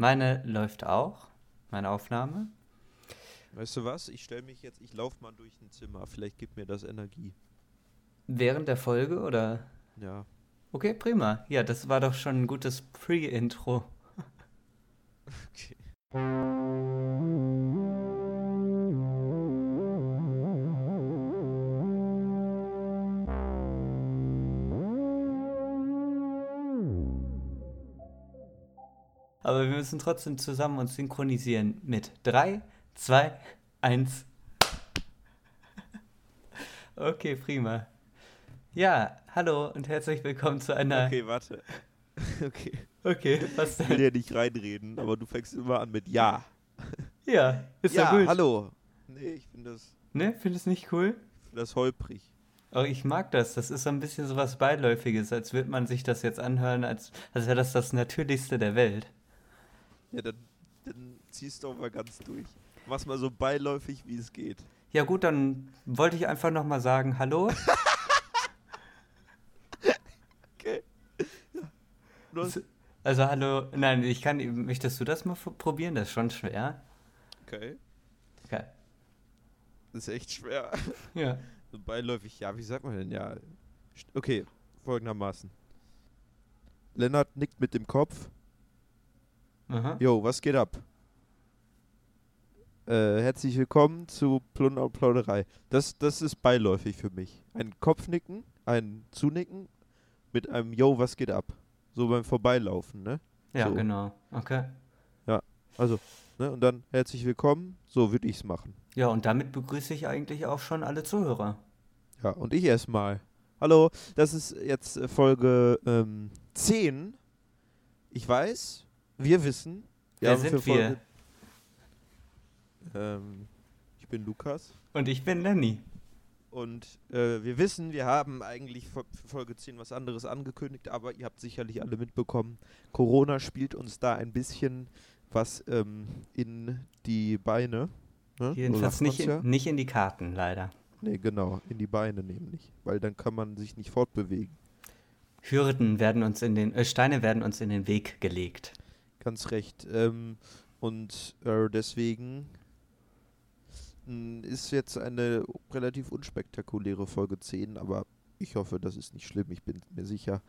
Meine läuft auch, meine Aufnahme. Weißt du was? Ich stelle mich jetzt, ich laufe mal durch ein Zimmer. Vielleicht gibt mir das Energie. Während der Folge oder? Ja. Okay, prima. Ja, das war doch schon ein gutes Pre-Intro. Okay. Aber wir müssen trotzdem zusammen uns synchronisieren mit 3, 2, 1. Okay, prima. Ja, hallo und herzlich willkommen zu einer. Okay, warte. Okay. Okay, was Ich will denn? ja nicht reinreden, aber du fängst immer an mit Ja. Ja, ist ja, ja gut. hallo. Nee, ich finde das, Ne, findest nicht cool? find das holprig. Oh, ich mag das. Das ist so ein bisschen so was Beiläufiges, als würde man sich das jetzt anhören, als, als wäre das das Natürlichste der Welt. Ja, dann, dann ziehst du auch mal ganz durch. Mach's mal so beiläufig, wie es geht. Ja gut, dann wollte ich einfach nochmal sagen, hallo. Okay. Ja. Los. Also hallo, nein, ich kann, möchtest du das mal probieren? Das ist schon schwer. Okay. Okay. Das ist echt schwer. Ja. So beiläufig, ja, wie sagt man denn? Ja. Okay, folgendermaßen. Lennart nickt mit dem Kopf. Aha. Jo, was geht ab? Äh, herzlich willkommen zu Plunder und Plauderei. Das, das ist beiläufig für mich. Ein Kopfnicken, ein Zunicken mit einem Jo, was geht ab? So beim Vorbeilaufen, ne? Ja, So. genau. Okay. Also, ne? Und dann herzlich willkommen. So würde ich's machen. Ja, und damit begrüße ich eigentlich auch schon alle Zuhörer. Ja, und ich erstmal. Hallo, das ist jetzt Folge ähm, 10. Ich weiß, wir wissen. Wer haben sind wir? Ähm, ich bin Lukas. Und ich bin Lenny. Und äh, wir wissen, wir haben eigentlich für Folge 10 was anderes angekündigt, aber ihr habt sicherlich alle mitbekommen, Corona spielt uns da ein bisschen was ähm, in die Beine. Ne? Jedenfalls nicht in, nicht in die Karten, leider. Nee, genau, in die Beine nämlich. Weil dann kann man sich nicht fortbewegen. Hürden werden uns in den, äh, Steine werden uns in den Weg gelegt. Ganz recht. Ähm, und äh, deswegen mh, ist jetzt eine relativ unspektakuläre Folge 10, aber ich hoffe, das ist nicht schlimm. Ich bin mir sicher,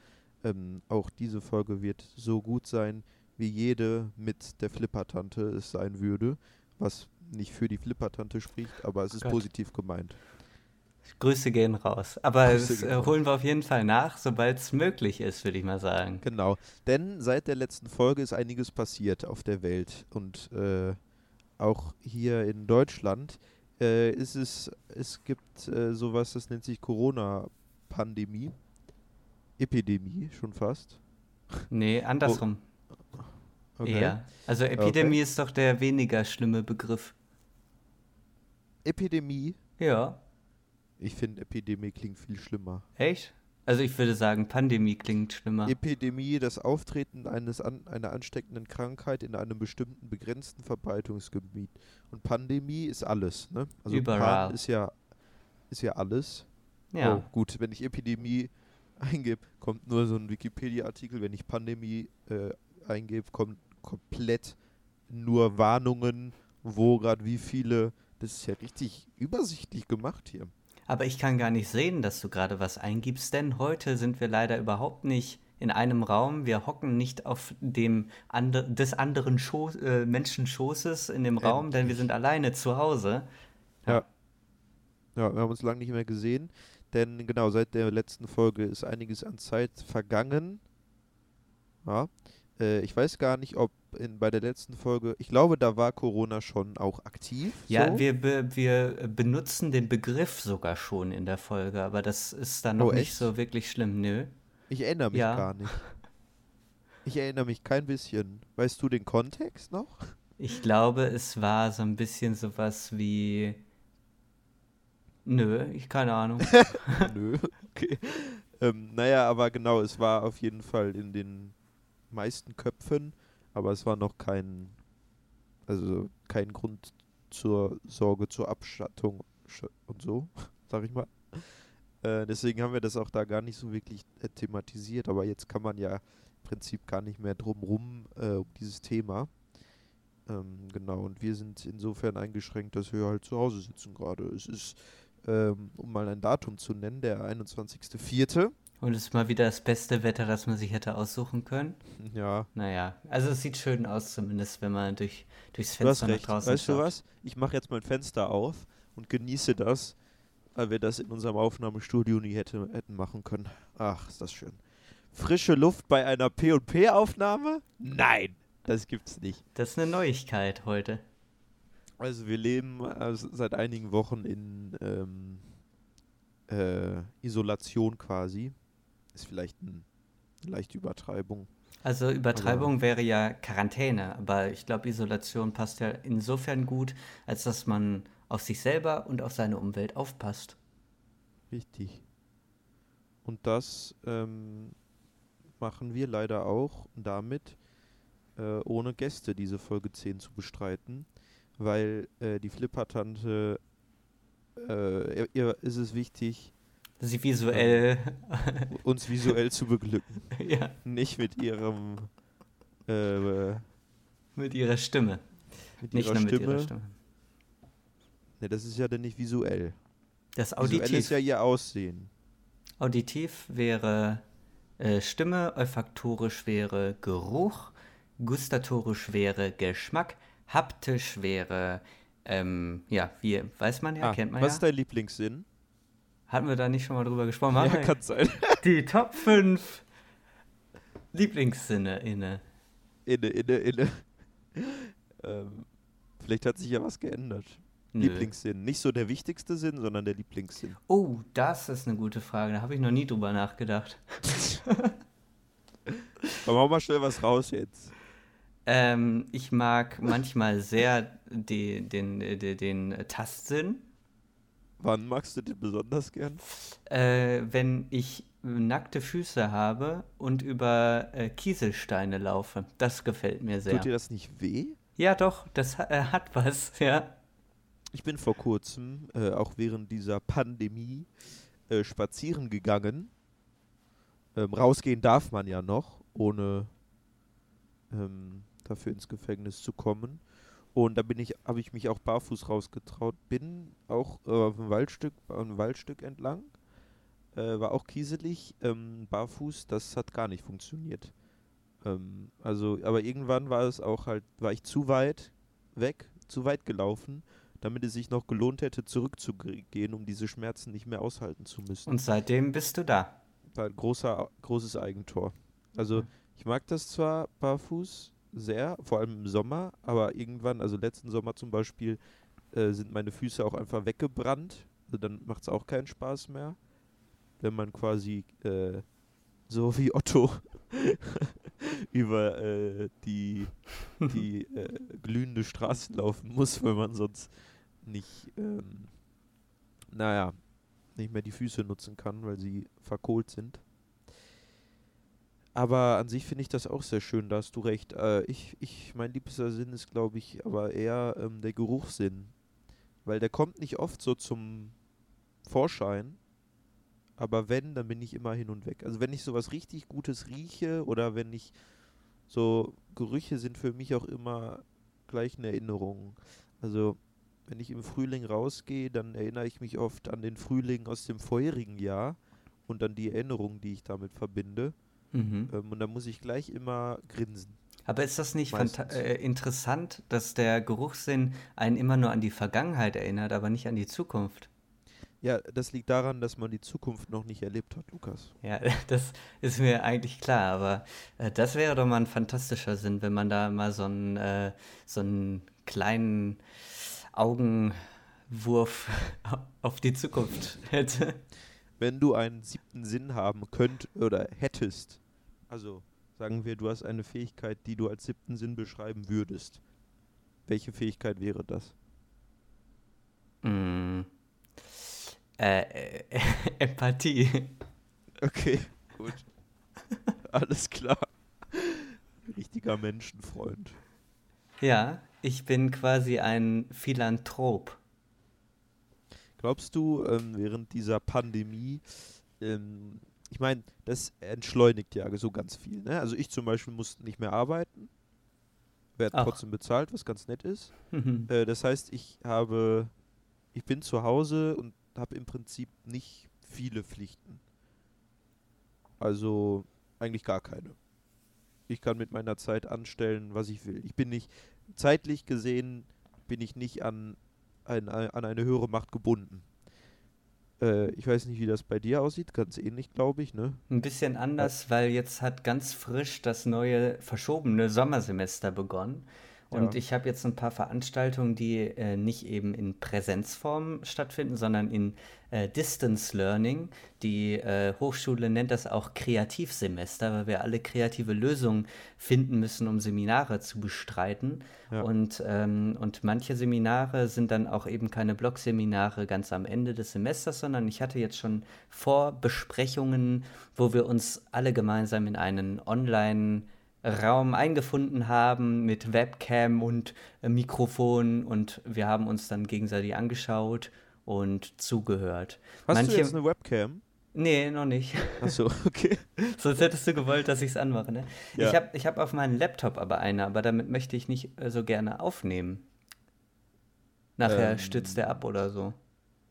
ähm, auch diese Folge wird so gut sein, wie jede mit der Flippertante es sein würde. Was nicht für die Flippertante spricht, aber es ist Gott. positiv gemeint. Grüße gehen raus. Aber Grüße das äh, holen wir auf jeden Fall nach, sobald es möglich ist, würde ich mal sagen. Genau, denn seit der letzten Folge ist einiges passiert auf der Welt und äh, auch hier in Deutschland äh, ist es, es gibt äh, sowas, das nennt sich Corona-Pandemie, Epidemie schon fast. Nee, andersrum. Eher. Also Epidemie ist doch der weniger schlimme Begriff. Epidemie, Ja, ich finde Epidemie klingt viel schlimmer. echt? Also ich würde sagen, Pandemie klingt schlimmer. Epidemie, das Auftreten eines an, einer ansteckenden Krankheit in einem bestimmten begrenzten Verbreitungsgebiet. Und Pandemie ist alles, ne? Also Überall. Pan ist ja ist ja alles. ja. Oh, gut, wenn ich Epidemie eingebe, kommt nur so ein Wikipedia-Artikel. Wenn ich Pandemie äh, eingebe, kommt komplett nur Warnungen, wo gerade wie viele. Das ist ja richtig übersichtlich gemacht hier. Aber ich kann gar nicht sehen, dass du gerade was eingibst, denn heute sind wir leider überhaupt nicht in einem Raum. Wir hocken nicht auf dem ande des anderen Schoß, äh, Menschenschoßes in dem Raum, denn wir Endlich. sind alleine zu Hause. Ja. Ja, wir haben uns lange nicht mehr gesehen, denn genau seit der letzten Folge ist einiges an Zeit vergangen. Ja. Äh, ich weiß gar nicht, ob in, bei der letzten Folge, ich glaube, da war Corona schon auch aktiv. Ja, so. wir, be wir benutzen den Begriff sogar schon in der Folge, aber das ist dann noch Oh, nicht so wirklich schlimm, nö. Ich erinnere mich Ja. gar nicht. Ich erinnere mich kein bisschen. Weißt du den Kontext noch? Ich glaube, es war so ein bisschen sowas wie. Nö, ich keine Ahnung. Nö, okay. Ähm, naja, aber genau, es war auf jeden Fall in den meisten Köpfen, aber es war noch kein, also kein Grund zur Sorge, zur Abschattung sch- und so, sag ich mal. Äh, deswegen haben wir das auch da gar nicht so wirklich äh, thematisiert, aber jetzt kann man ja im Prinzip gar nicht mehr drum rum äh, um dieses Thema. Ähm, genau, und wir sind insofern eingeschränkt, dass wir halt zu Hause sitzen gerade. Es ist, ähm, um mal ein Datum zu nennen, der 21.04. Und es ist mal wieder das beste Wetter, das man sich hätte aussuchen können. Ja. Naja, also es sieht schön aus zumindest, wenn man durch, durchs Du Fenster nach draußen Weißt du schaut. was? Ich mache jetzt mein Fenster auf und genieße das, weil wir das in unserem Aufnahmestudio nie hätte, hätten machen können. Ach, ist das schön. Frische Luft bei einer P&P-Aufnahme? Nein, das gibt's nicht. Das ist eine Neuigkeit heute. Also wir leben also seit einigen Wochen in ähm, äh, Isolation quasi. Ist vielleicht ein, eine leichte Übertreibung. Also Übertreibung wäre ja Quarantäne, aber ich glaube, Isolation passt ja insofern gut, als dass man auf sich selber und auf seine Umwelt aufpasst. Richtig. Und das ähm, machen wir leider auch damit, äh, ohne Gäste diese Folge 10 zu bestreiten, weil äh, die Flippertante, äh, ihr, ihr ist es wichtig, Sie visuell, uns visuell zu beglücken. ja, Nicht mit ihrem, äh, mit ihrer Stimme. mit Nicht ihrer nur mit Stimme. ihrer Stimme. Ne, das ist ja dann nicht visuell. Das Visuell Auditiv. ist ja ihr Aussehen. Auditiv wäre äh, Stimme, olfaktorisch wäre Geruch, gustatorisch wäre Geschmack, haptisch wäre, ähm, ja, wie weiß man ja, ah, kennt man was ja. ist dein Lieblingssinn? Hatten wir da nicht schon mal drüber gesprochen? Ja, Machen kann sein. die Top 5 Lieblingssinne inne. Inne, inne, inne. ähm, vielleicht hat sich ja was geändert. Nö. Lieblingssinn. Nicht so der wichtigste Sinn, sondern der Lieblingssinn. Oh, das ist eine gute Frage. Da habe ich noch nie drüber nachgedacht. Aber hau mal schnell was raus jetzt. Ähm, ich mag manchmal sehr die, den, den, den Tastsinn. Wann magst du den besonders gern? Äh, wenn ich nackte Füße habe und über äh, Kieselsteine laufe. Das gefällt mir sehr. Tut dir das nicht weh? Ja, doch, das äh, hat was, ja. Ich bin vor kurzem, äh, auch während dieser Pandemie, äh, spazieren gegangen. Ähm, rausgehen darf man ja noch, ohne ähm, dafür ins Gefängnis zu kommen. Und da bin ich, habe ich mich auch barfuß rausgetraut. Bin auch äh, auf einem Waldstück, auf einem Waldstück entlang. Äh, war auch kieselig, ähm, barfuß. Das hat gar nicht funktioniert. Ähm, also, aber irgendwann war es auch halt, war ich zu weit weg, zu weit gelaufen, damit es sich noch gelohnt hätte, zurückzugehen, um diese Schmerzen nicht mehr aushalten zu müssen. Und seitdem bist du da. war ein großer, großes Eigentor. Also Ja. ich mag das zwar barfuß sehr, vor allem im Sommer, aber irgendwann, also letzten Sommer zum Beispiel, äh, sind meine Füße auch einfach weggebrannt. Also dann macht es auch keinen Spaß mehr, wenn man quasi äh, so wie Otto über äh, die, die äh, glühende Straße laufen muss, weil man sonst nicht, ähm, naja, nicht mehr die Füße nutzen kann, weil sie verkohlt sind. Aber an sich finde ich das auch sehr schön, da hast du recht. Äh, ich, ich, mein liebster Sinn ist, glaube ich, aber eher ähm, der Geruchssinn. Weil der kommt nicht oft so zum Vorschein. Aber wenn, dann bin ich immer hin und weg. Also wenn ich sowas richtig Gutes rieche oder wenn ich so Gerüche sind für mich auch immer gleich eine Erinnerung. Also wenn ich im Frühling rausgehe, dann erinnere ich mich oft an den Frühling aus dem vorherigen Jahr und an die Erinnerungen, die ich damit verbinde. Mhm. Ähm, und da muss ich gleich immer grinsen. Aber ist das nicht äh, interessant, dass der Geruchssinn einen immer nur an die Vergangenheit erinnert, aber nicht an die Zukunft? Ja, das liegt daran, dass man die Zukunft noch nicht erlebt hat, Lukas. Ja, das ist mir eigentlich klar, aber äh, das wäre doch mal ein fantastischer Sinn, wenn man da mal so einen, äh, so einen kleinen Augenwurf auf die Zukunft hätte. Wenn du einen siebten Sinn haben könnt oder hättest, also sagen wir, du hast eine Fähigkeit, die du als siebten Sinn beschreiben würdest. Welche Fähigkeit wäre das? Mm. Äh, äh, Empathie. Okay, gut. Alles klar. Richtiger Menschenfreund. Ja, ich bin quasi ein Philanthrop. Glaubst du, ähm, während dieser Pandemie, ähm, ich meine, das entschleunigt ja so ganz viel. Ne? Also ich zum Beispiel muss nicht mehr arbeiten, werde trotzdem bezahlt, was ganz nett ist. Mhm. Äh, das heißt, ich habe, ich bin zu Hause und habe im Prinzip nicht viele Pflichten. Also eigentlich gar keine. Ich kann mit meiner Zeit anstellen, was ich will. Ich bin nicht, zeitlich gesehen, bin ich nicht an, ein, an eine höhere Macht gebunden. Äh, ich weiß nicht, wie das bei dir aussieht, ganz ähnlich, glaube ich, ne? Ein bisschen anders, weil jetzt hat ganz frisch das neue verschobene Sommersemester begonnen. Und Ja. ich habe jetzt ein paar Veranstaltungen, die äh, nicht eben in Präsenzform stattfinden, sondern in äh, Distance Learning. Die äh, Hochschule nennt das auch Kreativsemester, weil wir alle kreative Lösungen finden müssen, um Seminare zu bestreiten. Ja. Und, ähm, und manche Seminare sind dann auch eben keine Blogseminare ganz am Ende des Semesters, sondern ich hatte jetzt schon Vorbesprechungen, wo wir uns alle gemeinsam in einen Online- Raum eingefunden haben mit Webcam und äh, Mikrofon und wir haben uns dann gegenseitig angeschaut und zugehört. Hast Manche, du jetzt eine Webcam? nee, noch nicht. Achso, okay. Sonst hättest du gewollt, dass ich es anmache, ne? Ja. Ich habe ich hab auf meinem Laptop aber eine, aber damit möchte ich nicht äh, so gerne aufnehmen. Nachher Ähm. stürzt der ab oder so.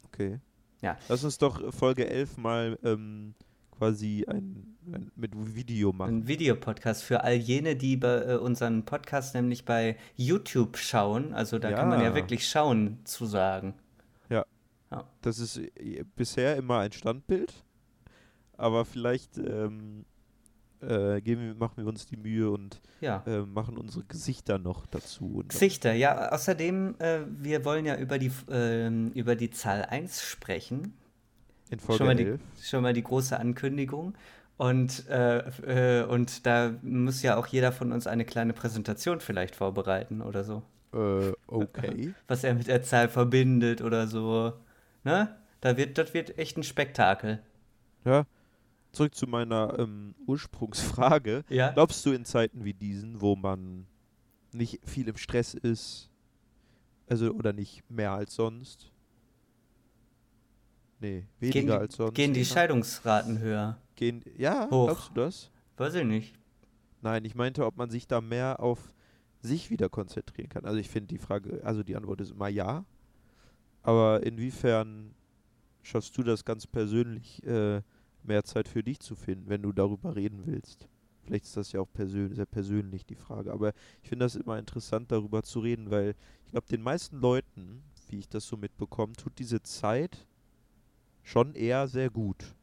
Okay. Ja. Lass uns doch Folge 11 mal ähm, quasi ein, ein mit Video machen. Ein Videopodcast für all jene, die bei, äh, unseren Podcast nämlich bei YouTube schauen. Also da kann man ja Ja. wirklich schauen, zu sagen. Das ist äh, bisher immer ein Standbild, aber vielleicht ähm, äh, wir, machen wir uns die Mühe und Ja. äh, machen unsere Gesichter noch dazu. Gesichter, ja, außerdem, äh, wir wollen ja über die, ähm, über die Zahl 1 sprechen. in Folge schon, mal die, 11. schon mal die große Ankündigung. Und, äh, äh, und da muss ja auch jeder von uns eine kleine Präsentation vielleicht vorbereiten oder so. Äh, okay. Was er mit der Zahl verbindet oder so. Ne? Da wird, das wird echt ein Spektakel. ja. Zurück zu meiner ähm, Ursprungsfrage. Ja. Glaubst du in Zeiten wie diesen, wo man nicht viel im Stress ist, also oder nicht mehr als sonst? Nee, weniger Gehen als sonst. gehen die. Scheidungsraten höher? Gehen, ja, Hoch. glaubst du das? Weiß ich nicht. Nein, ich meinte, ob man sich da mehr auf sich wieder konzentrieren kann. Also ich finde die Frage, also die Antwort ist immer ja. Aber inwiefern schaffst du das ganz persönlich, äh, mehr Zeit für dich zu finden, wenn du darüber reden willst? Vielleicht ist das ja auch persön sehr persönlich die Frage. Aber ich finde das immer interessant, darüber zu reden, weil ich glaube, den meisten Leuten, wie ich das so mitbekomme, tut diese Zeit schon eher sehr gut.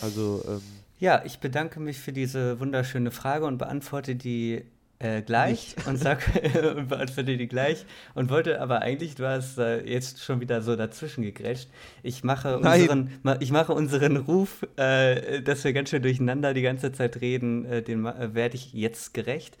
Also, ähm, Ja, ich bedanke mich für diese wunderschöne Frage und beantworte die äh, gleich und sag und beantworte die gleich und wollte aber eigentlich, du hast äh, jetzt schon wieder so dazwischen gegrätscht. Ich mache unseren, ma- ich mache unseren Ruf, äh, dass wir ganz schön durcheinander die ganze Zeit reden, äh, den ma- äh, werde ich jetzt gerecht.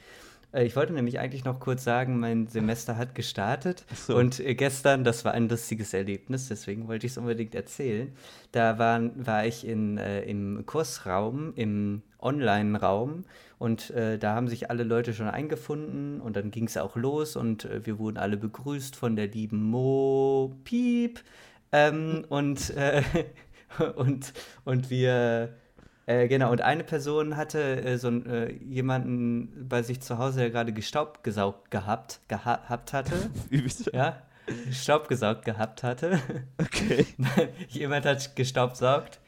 Äh, Ich wollte nämlich eigentlich noch kurz sagen, mein Semester hat gestartet so. und äh, gestern, das war ein lustiges Erlebnis, deswegen wollte ich es unbedingt erzählen. Da waren, war ich in, äh, im Kursraum, im Online-Raum und äh, da haben sich alle Leute schon eingefunden und dann ging es auch los und äh, wir wurden alle begrüßt von der lieben Mo Piep ähm, und, äh, und, und wir äh, genau, und eine Person hatte äh, so äh, jemanden bei sich zu Hause, der gerade gestaubt gesaugt gehabt, gehabt hatte. wie bist du? ja, Staub gesaugt gehabt hatte. Okay. Jemand hat gestaubsaugt.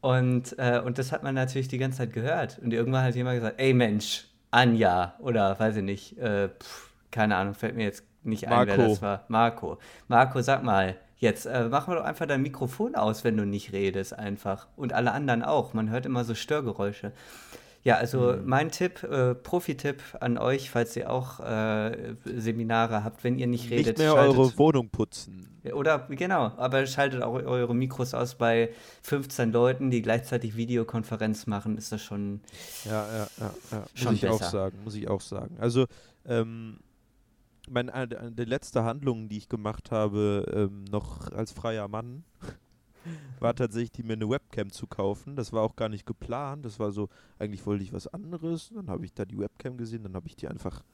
Und, äh, und das hat man natürlich die ganze Zeit gehört. Und irgendwann hat jemand gesagt, ey Mensch, Anja, oder weiß ich nicht, äh, pf, keine Ahnung, fällt mir jetzt nicht ein, wer Marco. das war. Marco. Marco, sag mal, jetzt äh, mach mal doch einfach dein Mikrofon aus, wenn du nicht redest, einfach. Und alle anderen auch. Man hört immer so Störgeräusche. Ja, also Mhm. mein Tipp, äh, Profi-Tipp an euch, falls ihr auch äh, Seminare habt, wenn ihr nicht redet, Nicht mehr schaltet, eure Wohnung putzen. oder genau, aber schaltet auch eure Mikros aus bei 15 Leuten, die gleichzeitig Videokonferenz machen, ist das schon. Ja, ja, ja, ja. Schon muss ich auch besser. sagen, muss ich auch sagen. Also, ähm, meine, eine, eine der letzte Handlungen, die ich gemacht habe, ähm, noch als freier Mann, war tatsächlich, mir eine Webcam zu kaufen. Das war auch gar nicht geplant. Das war so, eigentlich wollte ich was anderes. Dann habe ich da die Webcam gesehen, dann habe ich die einfach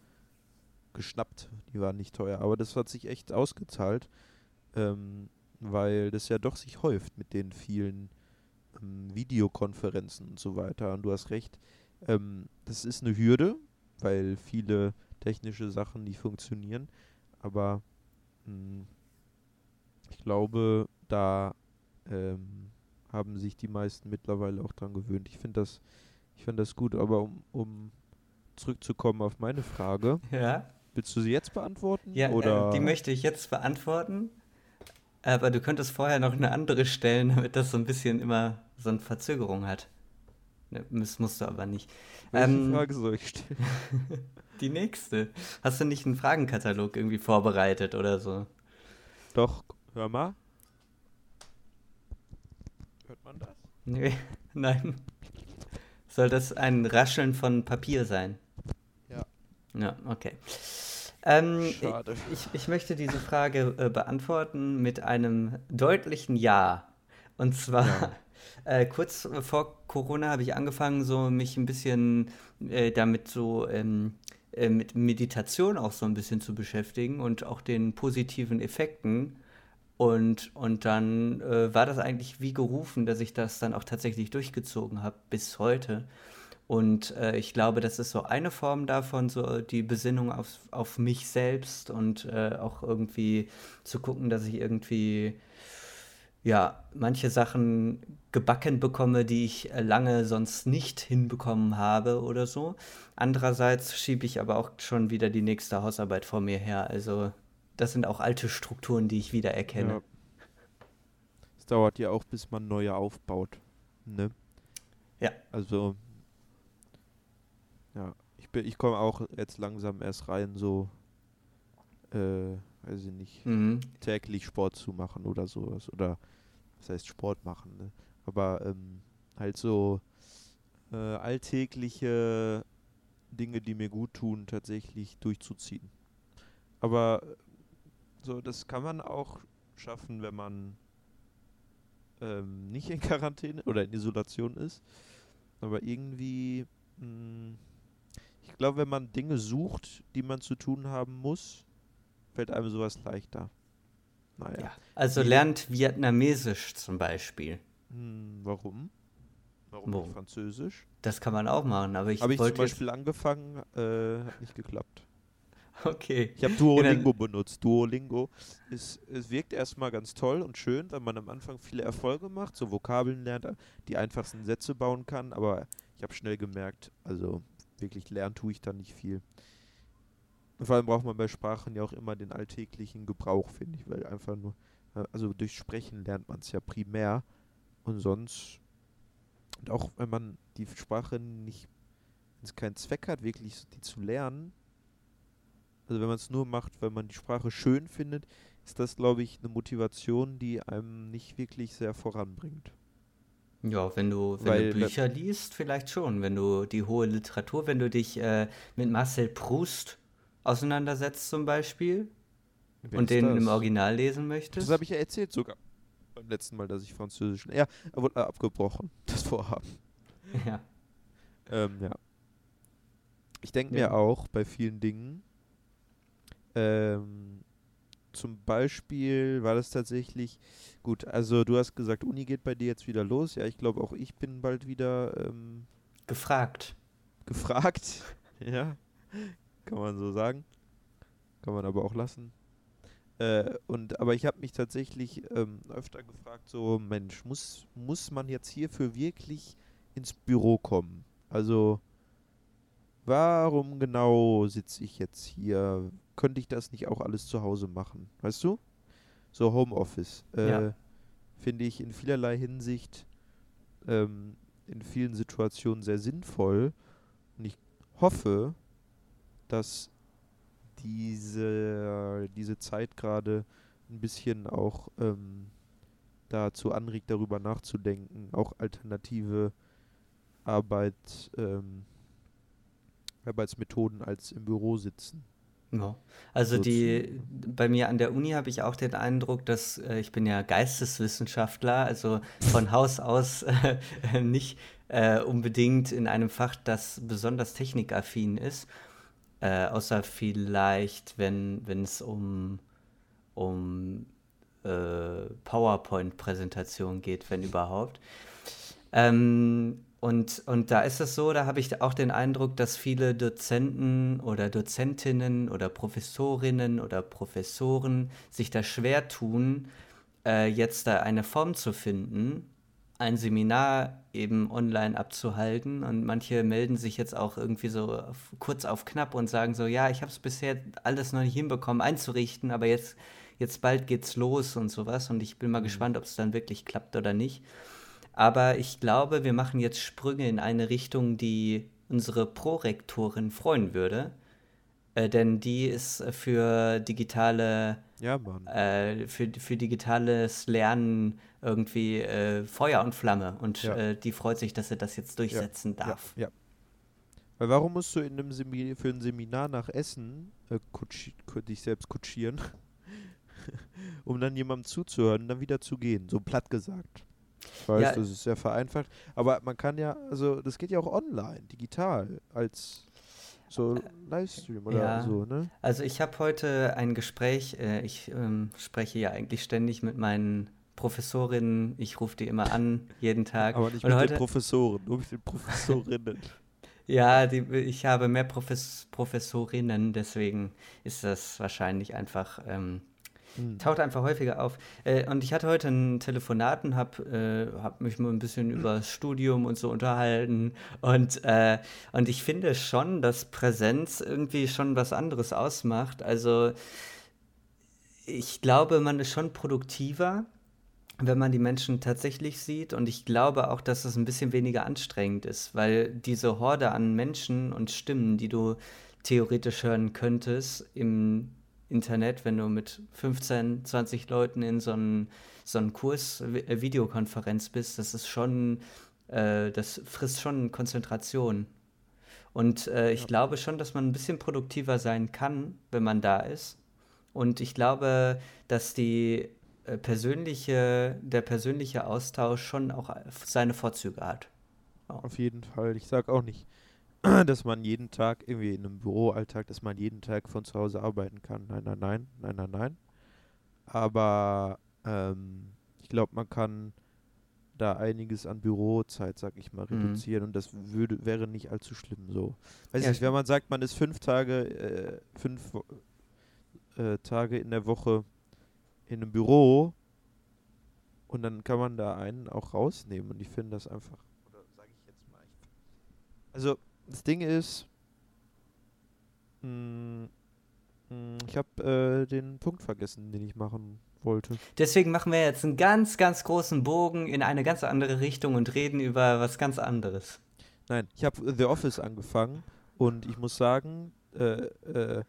geschnappt. Die war nicht teuer, aber das hat sich echt ausgezahlt, ähm, weil das ja doch sich häuft mit den vielen ähm, Videokonferenzen und so weiter. Und du hast recht, ähm, das ist eine Hürde, weil viele technische Sachen nicht funktionieren. Aber mh, hm, ich glaube, da ähm, haben sich die meisten mittlerweile auch dran gewöhnt. Ich finde das, ich finde das gut, aber um, um zurückzukommen auf meine Frage. Ja. Willst du sie jetzt beantworten? Ja, oder? Äh, die möchte ich jetzt beantworten. Aber du könntest vorher noch eine andere stellen, damit das so ein bisschen immer so eine Verzögerung hat. Ne, das musst du aber nicht. Welche ähm, Frage soll ich stellen? die nächste. Hast du nicht einen Fragenkatalog irgendwie vorbereitet oder so? Doch, hör mal. Hört man das? Nee, nein. Soll das ein Rascheln von Papier sein? Ja. Ja, okay. Ähm, Schade. Ich, ich, möchte diese Frage äh, beantworten mit einem deutlichen Ja. Und zwar, ja. Äh, kurz vor Corona habe ich angefangen, so mich ein bisschen äh, damit so ähm, äh, mit Meditation auch so ein bisschen zu beschäftigen und auch den positiven Effekten. Und, und dann äh, war das eigentlich wie gerufen, dass ich das dann auch tatsächlich durchgezogen habe bis heute. Und äh, ich glaube, das ist so eine Form davon, so die Besinnung auf, auf mich selbst und äh, auch irgendwie zu gucken, dass ich irgendwie ja, manche Sachen gebacken bekomme, die ich äh, lange sonst nicht hinbekommen habe oder so. Andererseits schiebe ich aber auch schon wieder die nächste Hausarbeit vor mir her. Also das sind auch alte Strukturen, die ich wieder erkenne. Ja. Es dauert ja auch, bis man neue aufbaut. Ne? Ja. Also ja, ich, ich komme auch jetzt langsam erst rein, so, äh, weiß ich nicht, mhm. täglich Sport zu machen oder sowas. Oder, was heißt Sport machen, ne? Aber ähm, halt so äh, alltägliche Dinge, die mir gut tun, tatsächlich durchzuziehen. Aber so, das kann man auch schaffen, wenn man ähm, nicht in Quarantäne oder in Isolation ist. Aber irgendwie mh, hm, ich glaube, wenn man Dinge sucht, die man zu tun haben muss, fällt einem sowas leichter. Naja. Ja, also lernt Vietnamesisch zum Beispiel. Hm, warum? Warum nicht Französisch? Das kann man auch machen, aber ich Habe ich zum Beispiel angefangen, äh, hat nicht geklappt. Okay. Ich habe Duolingo benutzt. Duolingo ist, es wirkt erstmal ganz toll und schön, wenn man am Anfang viele Erfolge macht, so Vokabeln lernt, die einfachsten Sätze bauen kann, aber ich habe schnell gemerkt, also wirklich lernen tue ich da nicht viel. Und vor allem braucht man bei Sprachen ja auch immer den alltäglichen Gebrauch, finde ich, weil einfach nur, äh, also durch Sprechen lernt man es ja primär und sonst, und auch wenn man die Sprache nicht, wenn es keinen Zweck hat, wirklich die zu lernen, also wenn man es nur macht, weil man die Sprache schön findet, ist das, glaube ich, eine Motivation, die einem nicht wirklich sehr voranbringt. Ja, wenn du, wenn Weil, du Bücher liest, vielleicht schon. Wenn du die hohe Literatur, wenn du dich äh, mit Marcel Proust auseinandersetzt zum Beispiel und den das? im Original lesen möchtest. Das habe ich ja erzählt sogar beim letzten Mal, dass ich Französisch... Ja, er wurde abgebrochen, das Vorhaben. Ja. Ähm, ja. Ich denke ja. mir auch bei vielen Dingen, ähm, zum Beispiel war das tatsächlich, gut, also du hast gesagt, Uni geht bei dir jetzt wieder los. Ja, ich glaube auch ich bin bald wieder ähm, gefragt. Gefragt, ja, kann man so sagen. Kann man aber auch lassen. Äh, und aber ich habe mich tatsächlich ähm, öfter gefragt, so Mensch, muss, muss man jetzt hierfür wirklich ins Büro kommen? Also warum genau sitze ich jetzt hier? Könnte ich das nicht auch alles zu Hause machen? Weißt du? So Homeoffice. Äh, ja. Finde ich in vielerlei Hinsicht ähm, in vielen Situationen sehr sinnvoll. Und ich hoffe, dass diese, diese Zeit gerade ein bisschen auch ähm, dazu anregt, darüber nachzudenken, auch alternative Arbeit ähm, Arbeitsmethoden als im Büro sitzen. Ja. Also so die bei mir an der Uni habe ich auch den Eindruck, dass äh, ich bin ja Geisteswissenschaftler, also von Haus aus äh, nicht äh, unbedingt in einem Fach, das besonders technikaffin ist, äh, außer vielleicht, wenn es um um äh, PowerPoint-Präsentation geht, wenn überhaupt. Ähm, und, und da ist es so, da habe ich auch den Eindruck, dass viele Dozenten oder Dozentinnen oder Professorinnen oder Professoren sich da schwer tun, äh, jetzt da eine Form zu finden, ein Seminar eben online abzuhalten. Und manche melden sich jetzt auch irgendwie so auf, kurz auf knapp und sagen so, ja, ich habe es bisher alles noch nicht hinbekommen einzurichten, aber jetzt, jetzt bald geht's los und sowas. Und ich bin mal mhm. gespannt, ob es dann wirklich klappt oder nicht. Aber ich glaube, wir machen jetzt Sprünge in eine Richtung, die unsere Prorektorin freuen würde. Äh, denn die ist für digitale ja, äh, für, für digitales Lernen irgendwie äh, Feuer und Flamme und ja. Äh, die freut sich, dass sie das jetzt durchsetzen ja, darf. Ja, Weil warum musst du in einem Seminar, für ein Seminar nach Essen äh, dich selbst kutschieren, um dann jemandem zuzuhören und dann wieder zu gehen, so platt gesagt. Ich weiß, ja. das ist sehr vereinfacht. Aber man kann ja, also das geht ja auch online, digital, als so äh, Livestream oder ja. so, ne? Also ich habe heute ein Gespräch, äh, ich ähm, spreche ja eigentlich ständig mit meinen Professorinnen, ich rufe die immer an, jeden Tag. Aber nicht Und mit heute, den Professoren, nur mit den Professorinnen. ja, die, ich habe mehr Profes Professorinnen, deswegen ist das wahrscheinlich einfach ähm, Mhm. Taucht einfach häufiger auf. Äh, und ich hatte heute ein Telefonat und habe äh, hab mich mal ein bisschen über das Studium und so unterhalten. Und, äh, und ich finde schon, dass Präsenz irgendwie schon was anderes ausmacht. Also ich glaube, man ist schon produktiver, wenn man die Menschen tatsächlich sieht. Und ich glaube auch, dass es ein bisschen weniger anstrengend ist, weil diese Horde an Menschen und Stimmen, die du theoretisch hören könntest im Internet, wenn du mit 15, 20 Leuten in so einem so Kurs, äh, Videokonferenz bist, das ist schon, äh, das frisst schon Konzentration. Und äh, ich ja. glaube schon, dass man ein bisschen produktiver sein kann, wenn man da ist. Und ich glaube, dass die äh, persönliche, der persönliche Austausch schon auch seine Vorzüge hat. Auf jeden Fall. Ich sage auch nicht, dass man jeden Tag irgendwie in einem Büroalltag, dass man jeden Tag von zu Hause arbeiten kann. Nein, nein, nein, nein, nein, nein. Aber ähm, ich glaube, man kann da einiges an Bürozeit, sag ich mal, mhm. reduzieren und das würde wäre nicht allzu schlimm so. Weiß ja, nicht, wenn man sagt, man ist fünf Tage, äh, fünf äh, Tage in der Woche in einem Büro und dann kann man da einen auch rausnehmen und ich finde das einfach, oder sage ich jetzt mal, ich, also das Ding ist, mh, hm, mh, hm, ich habe äh, den Punkt vergessen, den ich machen wollte. Deswegen machen wir jetzt einen ganz, ganz großen Bogen in eine ganz andere Richtung und reden über was ganz anderes. Nein, ich habe The Office angefangen und ich muss sagen, äh, äh,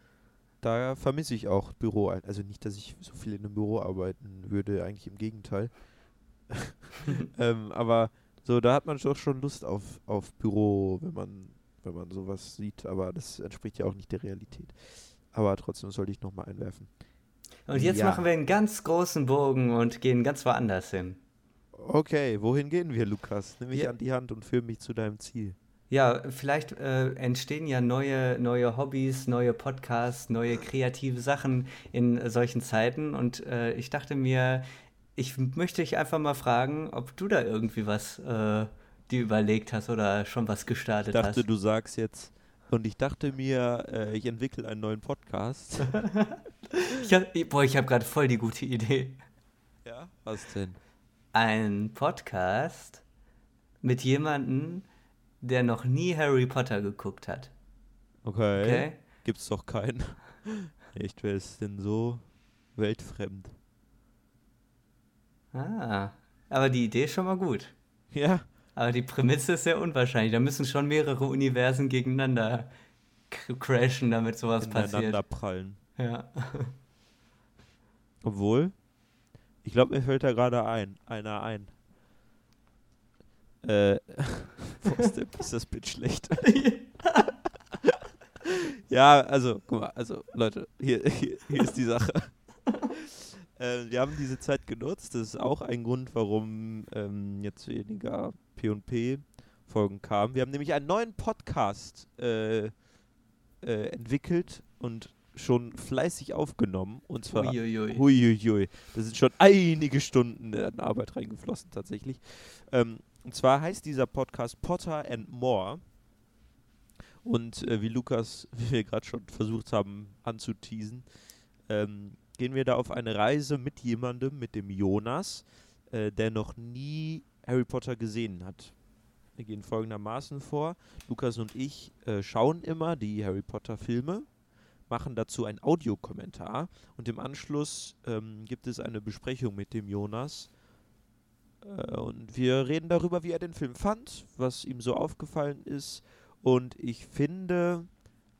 da vermisse ich auch Büro. Also nicht, dass ich so viel in einem Büro arbeiten würde, eigentlich im Gegenteil. ähm, aber so, da hat man doch schon Lust auf, auf Büro, wenn man wenn man sowas sieht, aber das entspricht ja auch nicht der Realität. Aber trotzdem sollte ich nochmal einwerfen. Und jetzt ja. machen wir einen ganz großen Bogen und gehen ganz woanders hin. Okay, wohin gehen wir, Lukas? Nimm mich ja. an die Hand und führe mich zu deinem Ziel. Ja, vielleicht äh, entstehen ja neue, neue Hobbys, neue Podcasts, neue kreative Sachen in solchen Zeiten. Und äh, ich dachte mir, ich möchte dich einfach mal fragen, ob du da irgendwie was äh, dir überlegt hast oder schon was gestartet hast. Ich dachte, hast. du sagst jetzt. Und ich dachte mir, äh, ich entwickle einen neuen Podcast. ich hab, boah, ich habe gerade voll die gute Idee. Ja, was denn? Ein Podcast mit jemandem, der noch nie Harry Potter geguckt hat. Okay. okay? Gibt's doch keinen. Echt, wer ist denn so weltfremd? Ah, aber die Idee ist schon mal gut. Ja. Aber die Prämisse ist sehr unwahrscheinlich. Da müssen schon mehrere Universen gegeneinander crashen, damit sowas passiert. prallen. Ja. Obwohl, ich glaube, mir fällt da gerade ein, einer ein. Äh, ist das Bild schlecht? ja, also, guck mal, also, Leute, hier, hier, hier ist die Sache. äh, wir haben diese Zeit genutzt. Das ist auch ein Grund, warum ähm, jetzt weniger P&P-Folgen kamen. Wir haben nämlich einen neuen Podcast äh, äh, entwickelt und schon fleißig aufgenommen. Und zwar. Uiuiui. Huiuiui. Da sind schon einige Stunden an Arbeit reingeflossen, tatsächlich. Ähm, und zwar heißt dieser Podcast Potter and More. Und äh, wie Lukas, wie wir gerade schon versucht haben anzuteasen, ähm, gehen wir da auf eine Reise mit jemandem, mit dem Jonas, äh, der noch nie Harry Potter gesehen hat. Wir gehen folgendermaßen vor. Lukas und ich äh, schauen immer die Harry Potter Filme, machen dazu einen Audiokommentar und im Anschluss ähm, gibt es eine Besprechung mit dem Jonas. Äh, und wir reden darüber, wie er den Film fand, was ihm so aufgefallen ist. Und ich finde,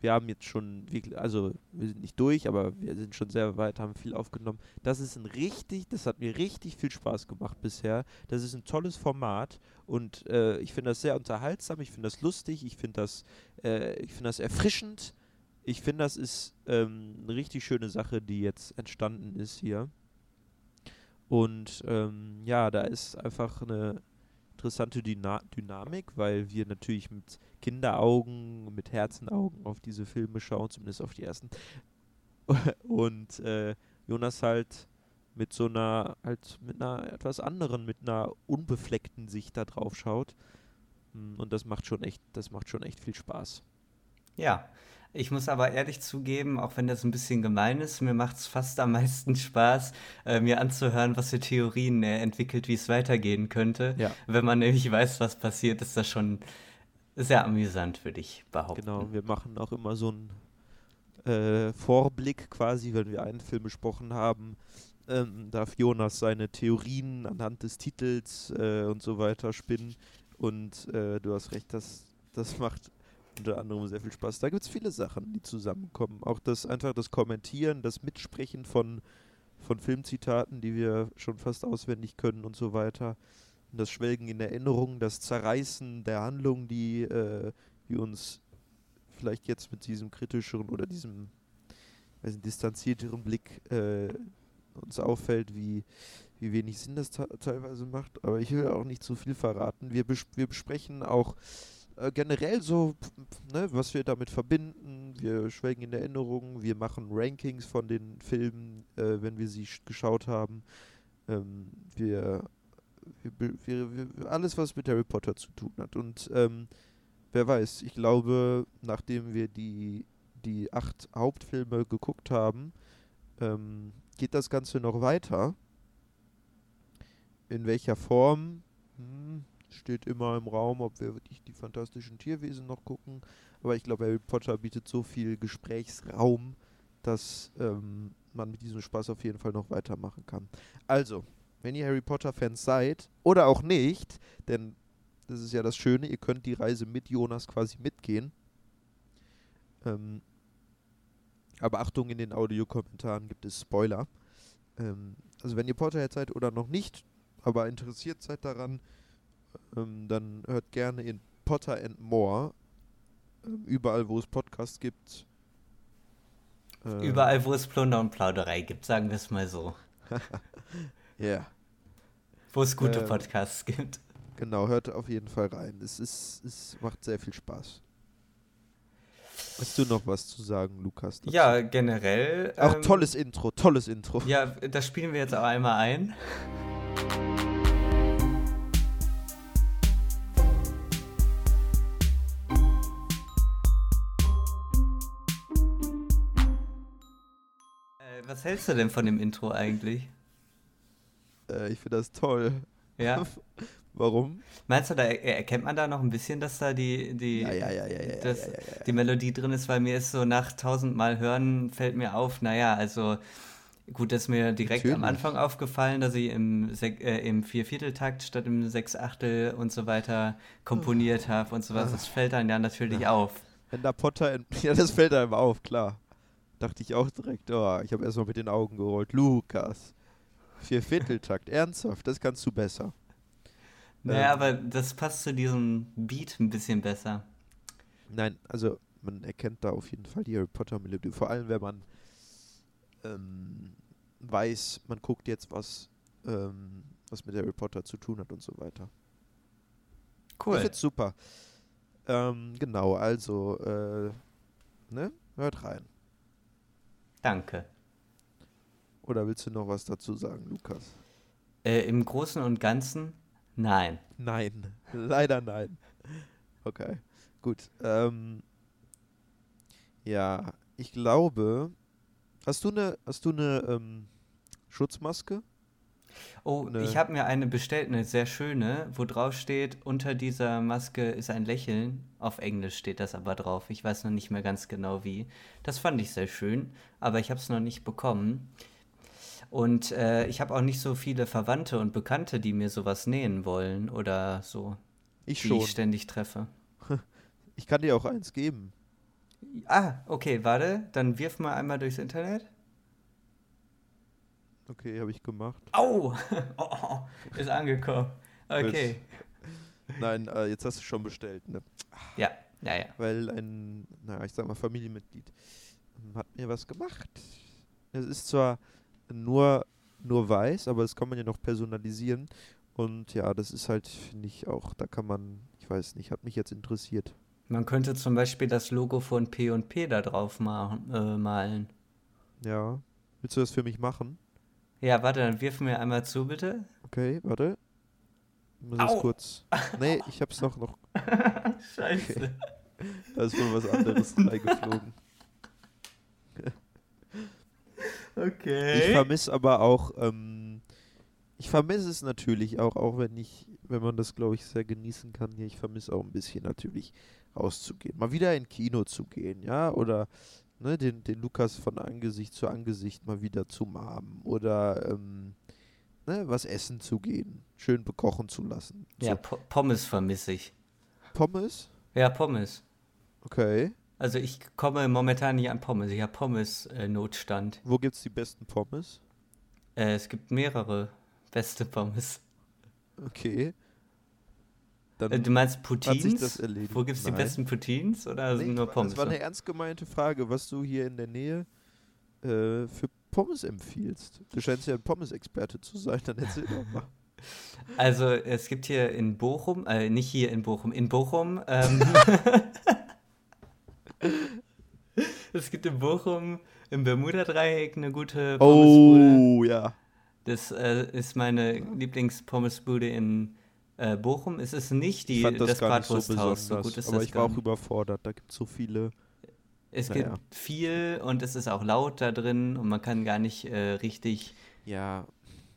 wir haben jetzt schon, also wir sind nicht durch, aber wir sind schon sehr weit, haben viel aufgenommen. Das ist ein richtig, das hat mir richtig viel Spaß gemacht bisher. Das ist ein tolles Format und äh, ich finde das sehr unterhaltsam, ich finde das lustig, ich finde das, äh, ich finde das erfrischend. Ich finde, das ist ähm, eine richtig schöne Sache, die jetzt entstanden ist hier. Und ähm, ja, da ist einfach eine interessante Dyna Dynamik, weil wir natürlich mit Kinderaugen, mit Herzenaugen auf diese Filme schauen, zumindest auf die ersten. Und äh, Jonas halt mit so einer, halt mit einer etwas anderen, mit einer unbefleckten Sicht da drauf schaut. Hm, und das macht schon echt, das macht schon echt viel Spaß. Ja, ich muss aber ehrlich zugeben, auch wenn das ein bisschen gemein ist, mir macht es fast am meisten Spaß, äh, mir anzuhören, was für Theorien er entwickelt, wie es weitergehen könnte. Ja. Wenn man nämlich weiß, was passiert, ist das schon sehr amüsant, würde ich behaupten. Genau, wir machen auch immer so einen äh, Vorblick quasi, wenn wir einen Film besprochen haben. Ähm, darf Jonas seine Theorien anhand des Titels äh, und so weiter spinnen. Und äh, du hast recht, das, das macht unter anderem sehr viel Spaß. Da gibt es viele Sachen, die zusammenkommen. Auch das einfach das Kommentieren, das Mitsprechen von, von Filmzitaten, die wir schon fast auswendig können und so weiter. Das Schwelgen in Erinnerungen, das Zerreißen der Handlung, die, äh, die uns vielleicht jetzt mit diesem kritischeren oder diesem nicht, distanzierteren Blick äh, uns auffällt, wie, wie wenig Sinn das teilweise macht. Aber ich will auch nicht zu viel verraten. Wir, bes wir besprechen auch äh, generell so, ne, was wir damit verbinden. Wir schwelgen in Erinnerungen, wir machen Rankings von den Filmen, äh, wenn wir sie geschaut haben. Ähm, wir, wir, wir, wir, alles, was mit Harry Potter zu tun hat. Und ähm, wer weiß, ich glaube, nachdem wir die, die acht Hauptfilme geguckt haben, ähm, geht das Ganze noch weiter. In welcher Form? Hm, steht immer im Raum, ob wir wirklich die fantastischen Tierwesen noch gucken. Aber ich glaube, Harry Potter bietet so viel Gesprächsraum, dass ähm, man mit diesem Spaß auf jeden Fall noch weitermachen kann. Also, wenn ihr Harry Potter-Fans seid oder auch nicht, denn das ist ja das Schöne, ihr könnt die Reise mit Jonas quasi mitgehen. Ähm, aber Achtung, in den Audiokommentaren gibt es Spoiler. Ähm, also wenn ihr Potterhead seid oder noch nicht, aber interessiert seid daran, ähm, dann hört gerne in Potter and More. Ähm, überall, wo es Podcasts gibt. Äh, überall, wo es Plunder und Plauderei gibt, sagen wir es mal so. Ja. yeah. Wo es gute ähm, Podcasts gibt. Genau, hört auf jeden Fall rein. Es, ist, es macht sehr viel Spaß. Hast du noch was zu sagen, Lukas? Dazu? Ja, generell. Auch ähm, tolles Intro, tolles Intro. Ja, das spielen wir jetzt auch einmal ein. Was hältst du denn von dem Intro eigentlich? Äh, ich finde das toll. Ja. Warum? Meinst du, da erkennt man da noch ein bisschen, dass da die, die, ja, ja, ja, dass die Melodie drin ist? Weil mir ist so nach tausendmal hören, fällt mir auf, naja, also gut, das ist mir direkt Natürlich. am Anfang aufgefallen, dass ich im, äh, im Viervierteltakt statt im Sechsachtel und so weiter komponiert habe und sowas. Das fällt dann ja natürlich auf. Wenn da Potter, in, ja, das fällt einem auf, klar dachte ich auch direkt, oh, ich habe erstmal mit den Augen gerollt. Lukas, Viervierteltakt, ernsthaft, das kannst du besser. Naja, ähm, aber das passt zu diesem Beat ein bisschen besser. Nein, also man erkennt da auf jeden Fall die Harry Potter Melodie. Vor allem, wenn man ähm, weiß, man guckt jetzt was, ähm, was mit Harry Potter zu tun hat und so weiter. Cool. Ich find's super. Ähm, genau, also, äh, ne? Hört rein. Danke. Oder willst du noch was dazu sagen, Lukas? Äh, Im Großen und Ganzen, nein. Nein, leider nein. Okay, gut. Ähm, ja, ich glaube. Hast du eine, hast du eine ähm, Schutzmaske? Oh, Ne. ich habe mir eine bestellt, eine sehr schöne, wo drauf steht, unter dieser Maske ist ein Lächeln. Auf Englisch steht das aber drauf. Ich weiß noch nicht mehr ganz genau wie. Das fand ich sehr schön, aber ich habe es noch nicht bekommen. Und äh, ich habe auch nicht so viele Verwandte und Bekannte, die mir sowas nähen wollen oder so, Ich die schon. ich ständig treffe. Ich kann dir auch eins geben. Ah, okay, warte, dann wirf mal einmal durchs Internet. Okay, habe ich gemacht. Au! Oh, ist angekommen. Okay. Nein, äh, jetzt hast du schon bestellt, ne? Ja, ja, ja. Weil ein, naja, ich sag mal, Familienmitglied ähm, hat mir was gemacht. Es ist zwar nur, nur weiß, aber das kann man ja noch personalisieren. Und ja, das ist halt, finde ich auch, da kann man, ich weiß nicht, hat mich jetzt interessiert. Man könnte zum Beispiel das Logo von P&P da drauf ma äh, malen. Ja. Willst du das für mich machen? Ja, warte, dann wirf mir einmal zu, bitte. Okay, warte. Ich muss Au. es kurz. Nee, ich hab's noch, noch. Scheiße. Da ist wohl was anderes reingeflogen. Ich Okay. vermisse aber auch, ähm, ich vermisse es natürlich auch, auch wenn ich, wenn man das, glaube ich, sehr genießen kann hier, ich vermisse auch ein bisschen natürlich rauszugehen. Mal wieder in Kino zu gehen, ja, oder ne, den, den Lukas von Angesicht zu Angesicht mal wieder zu umarmen oder ähm, ne, was essen zu gehen, schön bekochen zu lassen. Ja, So, Po- Pommes vermisse ich. Pommes? Ja, Pommes. Okay. Also ich komme momentan nicht an Pommes. Ich habe Pommes-Notstand. Wo gibt's die besten Pommes? Äh, es gibt mehrere beste Pommes. Okay. Dann Äh, du meinst Poutines? das. Wo gibt's die Nein. besten Poutines oder Nee, sind nur das Pommes? war eine ernst gemeinte Frage, was du hier in der Nähe äh, für Pommes empfiehlst. Du scheinst ja ein Pommes-Experte zu sein, dann erzähl doch mal. Also es gibt hier in Bochum, äh, nicht hier in Bochum, in Bochum, ähm, es gibt in Bochum im Bermuda-Dreieck eine gute Pommesbude. Oh, ja. Das äh, ist meine Lieblingspommes-Bude in äh, Bochum. Es ist nicht die, Ich fand das, das gar nicht so Bratwursthaus, besonders, so gut ist aber das ich war auch überfordert. Da gibt es so viele. Es naja. gibt viel und es ist auch laut da drin und man kann gar nicht äh, richtig Ja,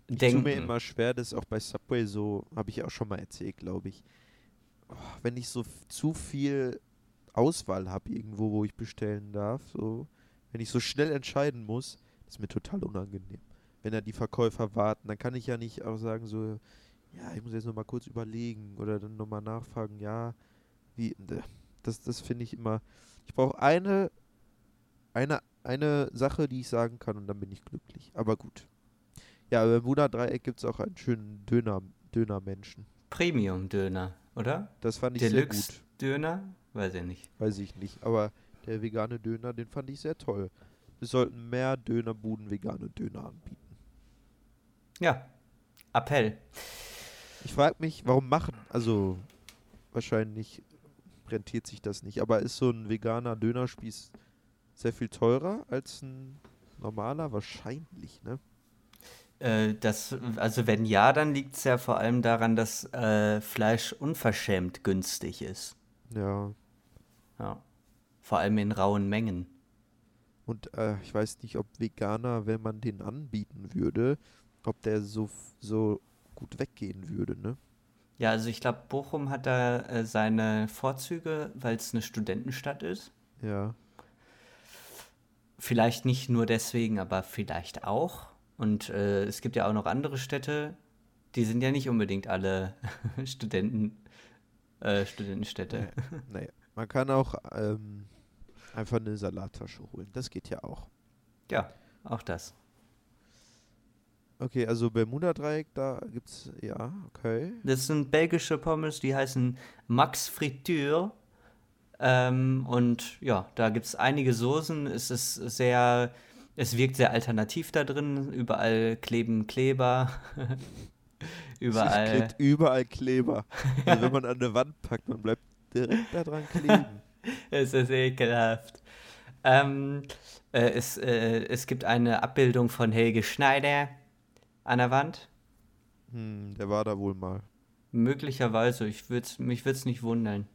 ich tue denken. mir immer schwer, das auch bei Subway so, habe ich auch schon mal erzählt, glaube ich. Oh, wenn ich so zu viel Auswahl habe irgendwo, wo ich bestellen darf, so, wenn ich so schnell entscheiden muss, ist mir total unangenehm. Wenn da die Verkäufer warten, dann kann ich ja nicht auch sagen so, ja, ich muss jetzt noch mal kurz überlegen oder dann noch mal nachfragen, ja, wie, das, das finde ich immer, ich brauche eine, eine, eine Sache, die ich sagen kann und dann bin ich glücklich. Aber gut. Ja, beim Bermuda-Dreieck gibt es auch einen schönen Döner, Dönermenschen. Premium-Döner, oder? Das fand ich sehr gut. Deluxe-Döner? Weiß ich nicht. Weiß ich nicht. Aber der vegane Döner, den fand ich sehr toll. Wir sollten mehr Dönerbuden vegane Döner anbieten. Ja, Appell. Ich frage mich, warum machen, also wahrscheinlich rentiert sich das nicht, aber ist so ein veganer Dönerspieß sehr viel teurer als ein normaler? Wahrscheinlich, ne? Äh, das, also wenn ja, dann liegt es ja vor allem daran, dass äh, Fleisch unverschämt günstig ist. Ja. Ja. Vor allem in rauen Mengen. Und äh, ich weiß nicht, ob Veganer, wenn man den anbieten würde, ob der so, so gut weggehen würde, ne? Ja, also ich glaube, Bochum hat da äh, seine Vorzüge, weil es eine Studentenstadt ist. Ja. Vielleicht nicht nur deswegen, aber vielleicht auch. Und äh, es gibt ja auch noch andere Städte, die sind ja nicht unbedingt alle Studenten, äh, Studentenstädte. Naja, man kann auch ähm, einfach eine Salattasche holen. Das geht ja auch. Ja, auch das. Okay, also Bermuda-Dreieck, da gibt's, ja, okay. Das sind belgische Pommes, die heißen Max Friture. Ähm, und ja, da gibt es einige Soßen. Es ist sehr, es wirkt sehr alternativ da drin. Überall kleben Kleber. Es Überall. klebt überall Kleber. Also wenn man an der Wand packt, man bleibt direkt da dran kleben. Es ist ekelhaft. Ähm, äh, es, äh, es gibt eine Abbildung von Helge Schneider an der Wand. Hm, der war da wohl mal. Möglicherweise, ich würd's, mich würde es nicht wundern.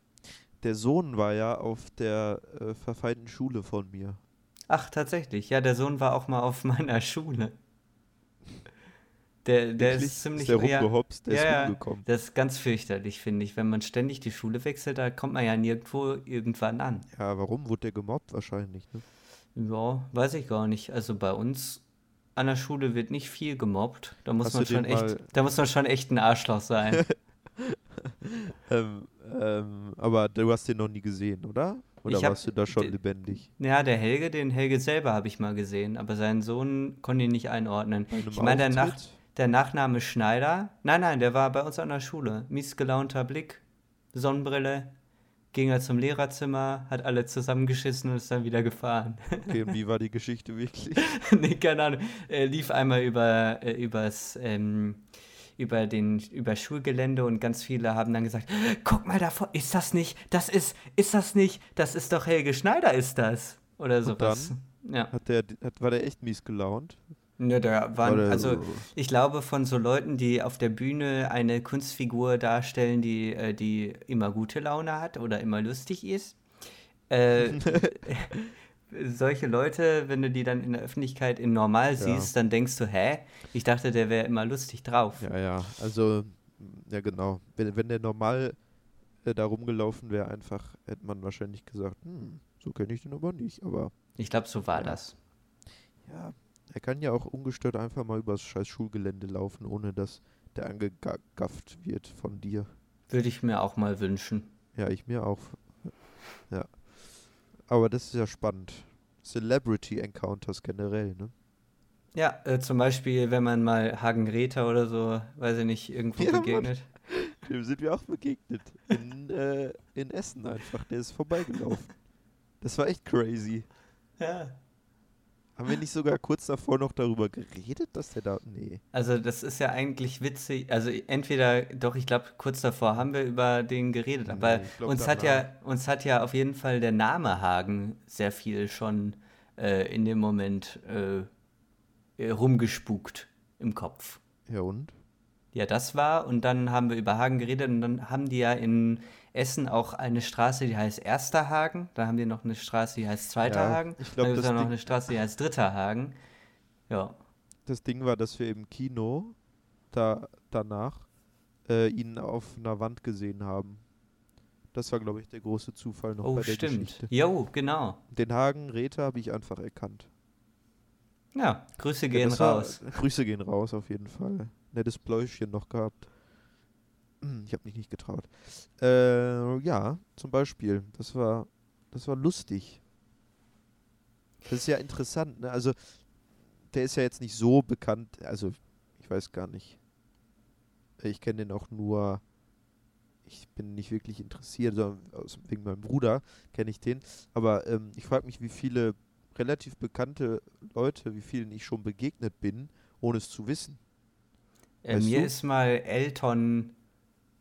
Der Sohn war ja auf der äh, verfeindeten Schule von mir. Ach, tatsächlich. Ja, der Sohn war auch mal auf meiner Schule. Der, der Wirklich? ist ziemlich. Ist der ja, rumgehopst, der ja, ist rumgekommen. Das ist ganz fürchterlich, finde ich. Wenn man ständig die Schule wechselt, da kommt man ja nirgendwo irgendwann an. Ja, warum wurde der gemobbt wahrscheinlich? Ne? Ja, weiß ich gar nicht. Also bei uns an der Schule wird nicht viel gemobbt. Da muss Hast man schon echt, da muss man schon echt ein Arschloch sein. Ähm, ähm, aber du hast den noch nie gesehen, oder? Oder hab- warst du da schon lebendig? ja, der Helge, den Helge selber habe ich mal gesehen, aber seinen Sohn konnte ich nicht einordnen. Ich meine, der, Nach der Nachname Schneider, nein, nein, der war bei uns an der Schule. Mies gelaunter Blick, Sonnenbrille, ging er zum Lehrerzimmer, hat alle zusammengeschissen und ist dann wieder gefahren. Okay, und wie war die Geschichte wirklich? nee, keine Ahnung. Er lief einmal über, äh, übers, ähm, über den über Schulgelände und ganz viele haben dann gesagt, guck mal davor, ist das nicht, das ist, ist das nicht, das ist doch Helge Schneider, ist das. Oder sowas. Ja. Hat der, hat, war der echt mies gelaunt? Ja, da waren, also so- ich glaube von so Leuten, die auf der Bühne eine Kunstfigur darstellen, die, äh, die immer gute Laune hat oder immer lustig ist. Äh, solche Leute, wenn du die dann in der Öffentlichkeit in normal siehst, dann denkst du, hä? Ich dachte, der wäre immer lustig drauf. Ja, ja, also, ja genau. Wenn, wenn der normal äh, da rumgelaufen wäre, einfach, hätte man wahrscheinlich gesagt, hm, so kenne ich den aber nicht. Aber Ich glaube, so war Ja. das. ja, er kann ja auch ungestört einfach mal übers scheiß Schulgelände laufen, ohne dass der angegafft wird von dir. Würde ich mir auch mal wünschen. Ja, ich mir auch. Ja. Aber das ist ja spannend. Celebrity Encounters generell, ne? Ja, äh, zum Beispiel, wenn man mal Hagen Greta oder so, weiß ich nicht, irgendwo Ja, Mann. begegnet. Dem sind wir auch begegnet. In, äh, in Essen einfach. Der ist vorbeigelaufen. Das war echt crazy. Ja. Haben wir nicht sogar kurz davor noch darüber geredet, dass der da. Nee. Also das ist ja eigentlich witzig. Also entweder, doch, ich glaube, kurz davor haben wir über den geredet, aber Nee, glaub, uns hat ja, uns hat ja auf jeden Fall der Name Hagen sehr viel schon äh, in dem Moment äh, rumgespukt im Kopf. Ja und? Ja, das war und dann haben wir über Hagen geredet und dann haben die ja in Essen auch eine Straße, die heißt Erster Hagen, dann haben die noch eine Straße, die heißt Zweiter Ja, Hagen, ich glaub, dann gibt es das noch eine Straße, die heißt Dritter Hagen. Ja, Das Ding war, dass wir im Kino da danach äh, ihn auf einer Wand gesehen haben. Das war, glaube ich, der große Zufall noch oh bei der stimmt. Geschichte. Jo, genau. Den Hagen Räther habe ich einfach erkannt. Ja, Grüße Ja, gehen war- raus. Grüße gehen raus, auf jeden Fall. Nettes Bläuschen noch gehabt. Hm, Ich habe mich nicht getraut. Äh, ja, zum Beispiel. Das war, das war lustig. Das ist ja interessant, ne? Also, der ist ja jetzt nicht so bekannt. Also, ich weiß gar nicht. Ich kenne den auch nur. Ich bin nicht wirklich interessiert, sondern aus, wegen meinem Bruder kenne ich den. Aber ähm, ich frage mich, wie viele relativ bekannte Leute, wie vielen ich schon begegnet bin, ohne es zu wissen. Äh, mir du? ist mal Elton,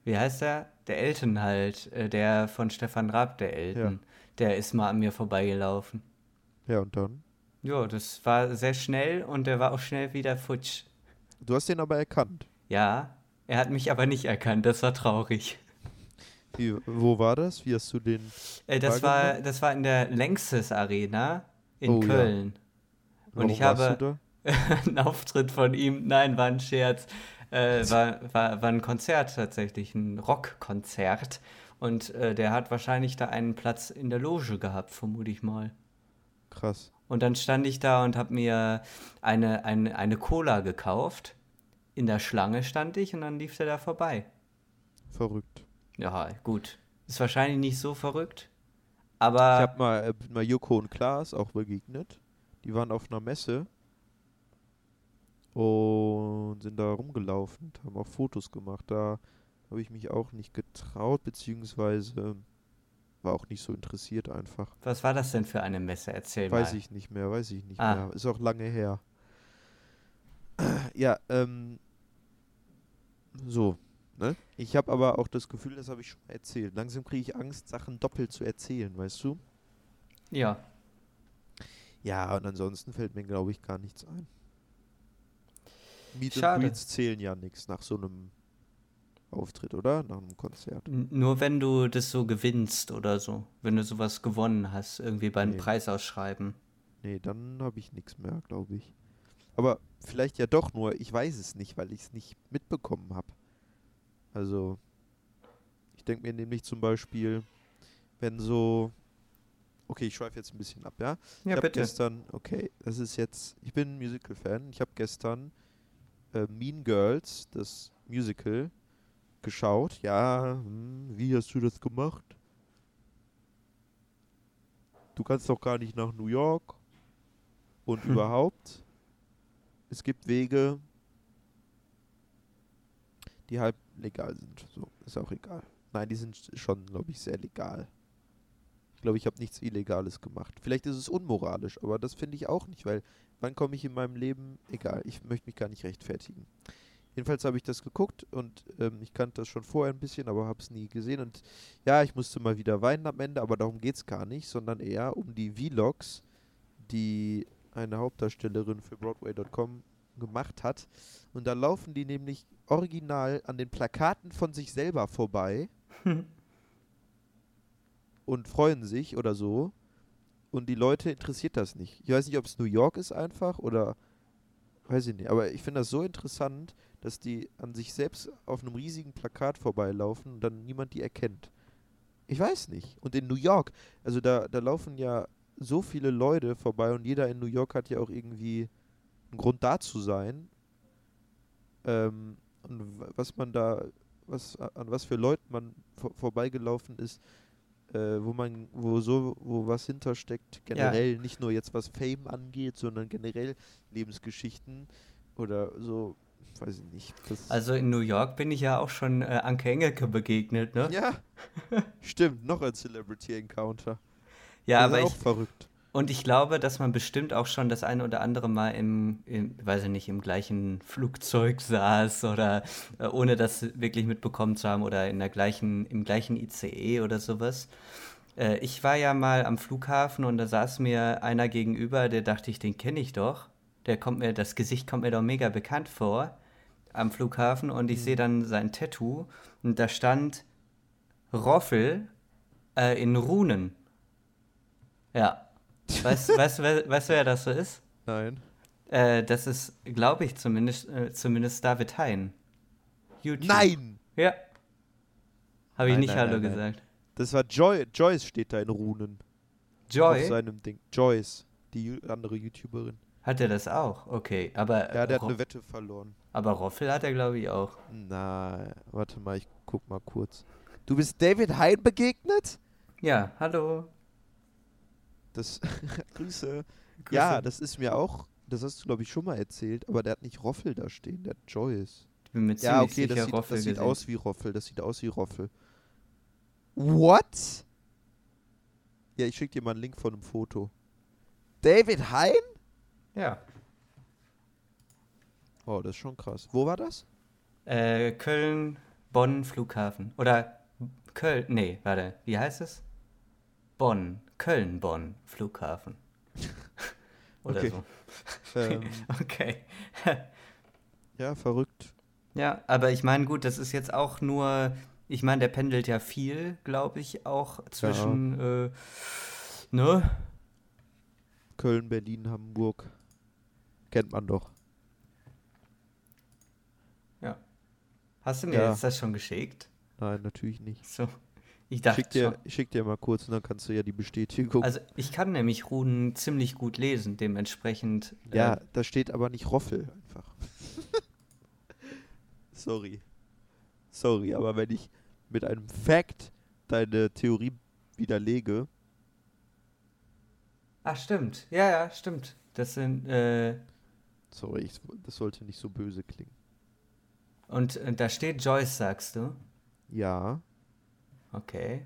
wie heißt der? Der Elton halt, äh, der von Stefan Raab, der Elton. Der ist mal an mir vorbeigelaufen. Ja, und dann? Ja, das war sehr schnell und der war auch schnell wieder futsch. Du hast den aber erkannt. Ja, er hat mich aber nicht erkannt, das war traurig. Wie, wo war das? Wie hast du den? Äh, das, war, das war in der Längstes Arena in Oh, ja. Köln. Und Warum ich habe einen Auftritt von ihm, nein, war ein Scherz, äh, war, war, war ein Konzert tatsächlich, ein Rockkonzert. Und äh, der hat wahrscheinlich da einen Platz in der Loge gehabt, vermute ich mal. Krass. Und dann stand ich da und habe mir eine, eine, eine Cola gekauft. In der Schlange stand ich und dann lief der da vorbei. Verrückt. Ja, gut. Ist wahrscheinlich nicht so verrückt. Ich Aber habe mal, äh, mal Joko und Klaas auch begegnet. Die waren auf einer Messe und sind da rumgelaufen und haben auch Fotos gemacht. Da habe ich mich auch nicht getraut, beziehungsweise war auch nicht so interessiert einfach. was war das denn für eine Messe? Erzähl Weiß mal. ich nicht mehr, weiß ich nicht Ah. mehr. Ist auch lange her. Ja, ähm. So, ne? Ich habe aber auch das Gefühl, das habe ich schon erzählt. Langsam kriege ich Angst, Sachen doppelt zu erzählen, weißt du? Ja. Ja, und ansonsten fällt mir, glaube ich, gar nichts ein. Meet Schade. and Greets zählen ja nichts nach so einem Auftritt, oder? Nach einem Konzert. N- Nur wenn du das so gewinnst oder so. Wenn du sowas gewonnen hast, irgendwie beim Nee. Preisausschreiben. Nee, dann habe ich nichts mehr, glaube ich. Aber vielleicht ja doch nur, ich weiß es nicht, weil ich es nicht mitbekommen habe. Also, ich denke mir nämlich zum Beispiel, wenn so. Okay, ich schweife jetzt ein bisschen ab, ja? ich Ja, habe bitte. gestern, okay, das ist jetzt, ich bin ein Musical-Fan. Ich habe gestern äh, Mean Girls, das Musical, geschaut. Ja, hm, wie hast du das gemacht? Du kannst doch gar nicht nach New York. Und Hm. überhaupt, es gibt Wege, die halb legal sind. So, ist auch egal. Nein, die sind schon, glaube ich, sehr legal. Ich glaube, ich habe nichts Illegales gemacht. Vielleicht ist es unmoralisch, aber das finde ich auch nicht, weil wann komme ich in meinem Leben? Egal, ich möchte mich gar nicht rechtfertigen. Jedenfalls habe ich das geguckt und ähm, ich kannte das schon vorher ein bisschen, aber habe es nie gesehen. Und ja, ich musste mal wieder weinen am Ende, aber darum geht es gar nicht, sondern eher um die Vlogs, die eine Hauptdarstellerin für Broadway.com gemacht hat. Und da laufen die nämlich original an den Plakaten von sich selber vorbei und freuen sich oder so. Und die Leute interessiert das nicht. Ich weiß nicht, ob es New York ist einfach oder weiß ich nicht. Aber ich finde das so interessant, dass die an sich selbst auf einem riesigen Plakat vorbeilaufen und dann niemand die erkennt. Ich weiß nicht. Und in New York, also da, da laufen ja so viele Leute vorbei und jeder in New York hat ja auch irgendwie einen Grund da zu sein. Ähm, und was man da, was an was für Leuten man vor, vorbeigelaufen ist, äh, wo man, wo so, wo was hintersteckt, generell nicht nur jetzt was Fame angeht, sondern generell Lebensgeschichten oder so, weiß ich nicht. Also in New York bin ich ja auch schon äh, Anke Engelke begegnet, ne? ja, stimmt, noch ein Celebrity Encounter. Ja, das aber ist auch ich, verrückt. Und ich glaube, dass man bestimmt auch schon das eine oder andere Mal im, im weiß ich nicht, im gleichen Flugzeug saß oder äh, ohne das wirklich mitbekommen zu haben oder in der gleichen, im gleichen ICE oder sowas. Äh, ich war ja mal am Flughafen und da saß mir einer gegenüber, der dachte ich, den kenne ich doch. Der kommt mir, das Gesicht kommt mir doch mega bekannt vor am Flughafen und ich sehe dann sein Tattoo und da stand Roffel äh, in Runen. Ja. Weißt du, weißt, wer, weißt, wer das so ist? Nein. Äh, das ist, glaube ich, zumindest, äh, zumindest David Hein. YouTube. Nein! Ja. Habe ich Nein, nicht nein, Hallo nein, gesagt. Das war Joy Joyce steht da in Runen. Auf Joy? seinem Ding. Joyce, die andere YouTuberin. Hat er das auch? Okay. Aber, Ja, der hat Ro- eine Wette verloren. aber Roffel hat er, glaube ich, auch. Na, warte mal, ich guck mal kurz. Du bist David Hein begegnet? Ja, hallo. Das Grüße. Grüße. Ja, das ist mir auch, das hast du glaube ich schon mal erzählt, aber der hat nicht Roffel da stehen, der hat Joyce. Ich bin mir Ja, okay, sicher, das sieht, das sieht aus wie Roffel, das sieht aus wie Roffel. What? Ja, ich schick dir mal einen Link von einem Foto. David Hein? Ja. Oh, das ist schon krass. Wo war das? Äh, Köln, Bonn, Flughafen. Oder Köln, nee, warte, wie heißt es? Bonn, Köln, Bonn, Flughafen. Oder Okay. so. Ähm, Okay. ja, verrückt. Ja, aber ich meine, gut, das ist jetzt auch nur, ich meine, der pendelt ja viel, glaube ich, auch zwischen, äh, ne? Köln, Berlin, Hamburg. Kennt man doch. Ja. Hast du mir Ja. jetzt das schon geschickt? Nein, natürlich nicht. So. Ich dachte schick, dir, schon. ich schick dir mal kurz und dann kannst du ja die Bestätigung. Also ich kann nämlich Runen ziemlich gut lesen, dementsprechend. ja, Äh, da steht aber nicht Roffel einfach. Sorry. Sorry, aber wenn ich mit einem Fact deine Theorie widerlege, ach, stimmt. Ja, ja, stimmt. Das sind, äh, sorry, ich, das sollte nicht so böse klingen. und, äh, da steht Joyce, sagst du? Ja, Okay.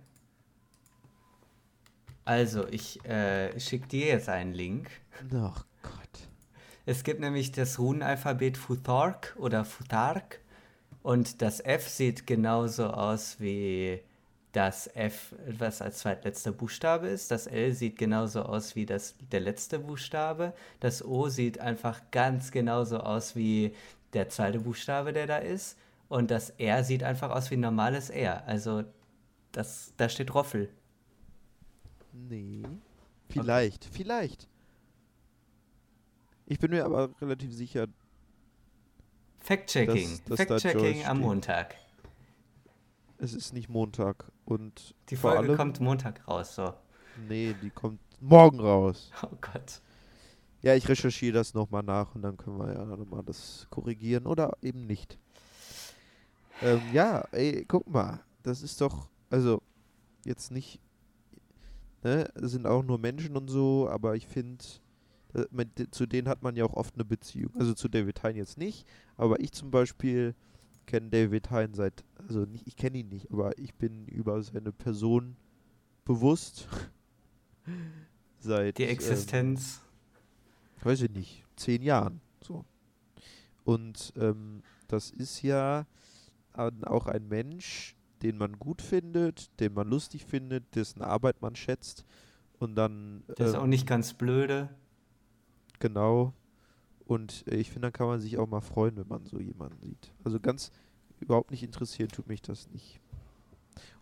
Also, ich äh, schicke dir jetzt einen Link. ach Gott. Es gibt nämlich das Runenalphabet Futhark oder Futhark und das F sieht genauso aus wie das F, was als zweitletzter Buchstabe ist. Das L sieht genauso aus wie das, der letzte Buchstabe. Das O sieht einfach ganz genauso aus wie der zweite Buchstabe, der da ist. Und das R sieht einfach aus wie ein normales R. Also das, da steht Roffel. Nee. Vielleicht, okay. vielleicht. Ich bin mir aber relativ sicher. Fact-Checking. Fact-Checking am Montag. Es ist nicht Montag. Und die Folge allem, kommt Montag raus, so. Nee, die kommt morgen raus. Oh Gott. Ja, ich recherchiere das nochmal nach und dann können wir ja nochmal das korrigieren oder eben nicht. Ähm, ja, ey, guck mal. Das ist doch, also, jetzt nicht, ne, es sind auch nur Menschen und so, aber ich finde, äh, zu denen hat man ja auch oft eine Beziehung. Also zu David Hein jetzt nicht, aber ich zum Beispiel kenne David Hein seit, also nicht, ich kenne ihn nicht, aber ich bin über seine Person bewusst. seit. Die Existenz. Ähm, weiß ich nicht, zehn Jahren. So. Und ähm, das ist ja auch ein Mensch, den man gut findet, den man lustig findet, dessen Arbeit man schätzt. Und dann. Der ist ähm, auch nicht ganz blöde. Genau. Und äh, ich finde, dann kann man sich auch mal freuen, wenn man so jemanden sieht. Also ganz überhaupt nicht interessieren tut mich das nicht.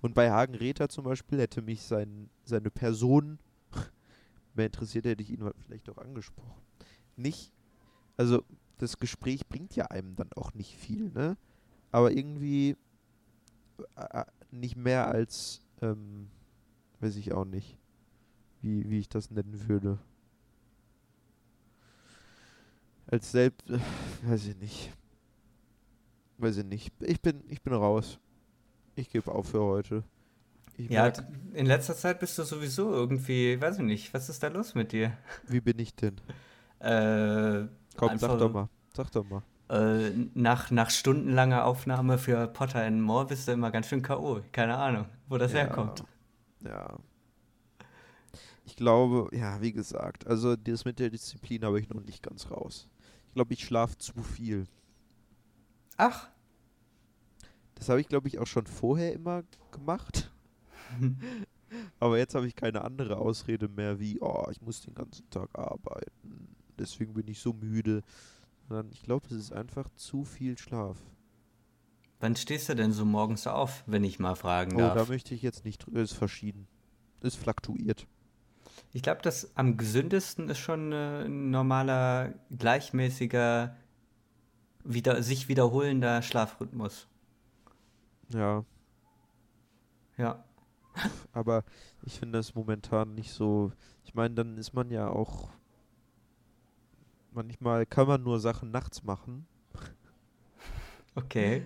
Und bei Hagen Räther zum Beispiel hätte mich sein, seine Person mehr interessiert, hätte ich ihn vielleicht auch angesprochen. Nicht, also das Gespräch bringt ja einem dann auch nicht viel, ne? Aber irgendwie äh, äh nicht mehr als, ähm, weiß ich auch nicht, wie, wie ich das nennen würde als selbst, äh, weiß ich nicht. Weiß ich nicht. Ich bin, ich bin raus. Ich gebe auf für heute. Ich ja, in letzter Zeit bist du sowieso irgendwie, weiß ich nicht, was ist da los mit dir? Wie bin ich denn? Äh, Komm, sag doch mal. Sag doch mal. Äh, nach, nach stundenlanger Aufnahme für Potter and More bist du immer ganz schön K.O. Keine Ahnung, wo das ja, herkommt. Ja. Ich glaube, ja, wie gesagt, also das mit der Disziplin habe ich noch nicht ganz raus. Ich glaube, ich schlafe zu viel. Ach. Das habe ich, glaube ich, auch schon vorher immer gemacht. Aber jetzt habe ich keine andere Ausrede mehr wie, oh, ich muss den ganzen Tag arbeiten. Deswegen bin ich so müde. Sondern ich glaube, es ist einfach zu viel Schlaf. Wann stehst du denn so morgens auf, wenn ich mal fragen darf? Oh, da möchte ich jetzt nicht drüber. Es ist verschieden. Es fluktuiert. Ich glaube, das am gesündesten ist schon äh, ein normaler, gleichmäßiger, wieder, sich wiederholender Schlafrhythmus. Ja. Ja. Aber ich finde das momentan nicht so. Ich meine, dann ist man ja auch. Manchmal kann man nur Sachen nachts machen. Okay.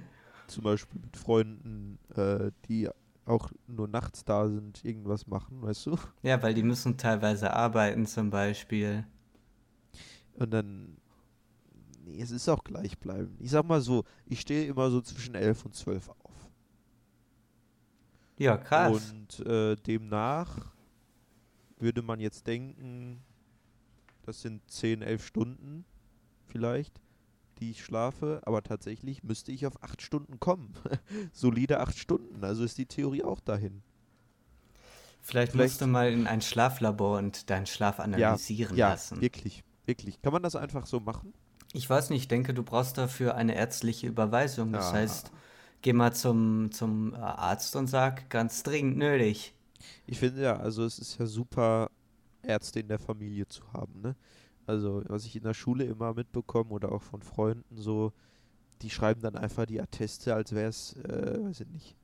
Zum Beispiel mit Freunden, äh, die auch nur nachts da sind, irgendwas machen, weißt du? Ja, weil die müssen teilweise arbeiten zum Beispiel. Und dann, nee, es ist auch gleichbleibend. Ich sag mal so, ich stehe immer so zwischen 11 und 12 auf. Ja, krass. Und äh, demnach würde man jetzt denken, das sind 10, 11 Stunden vielleicht die ich schlafe, aber tatsächlich müsste ich auf acht Stunden kommen. Solide acht Stunden, also ist die Theorie auch dahin. Vielleicht, Vielleicht musst du mal in ein Schlaflabor und deinen Schlaf analysieren ja, lassen. Ja, wirklich, wirklich. Kann man das einfach so machen? Ich weiß nicht, ich denke, du brauchst dafür eine ärztliche Überweisung. Das ja. heißt, geh mal zum, zum Arzt und sag, ganz dringend nötig. Ich finde ja, also es ist ja super, Ärzte in der Familie zu haben, ne? Also, was ich in der Schule immer mitbekomme oder auch von Freunden so, die schreiben dann einfach die Atteste, als wäre es, äh, weiß ich nicht.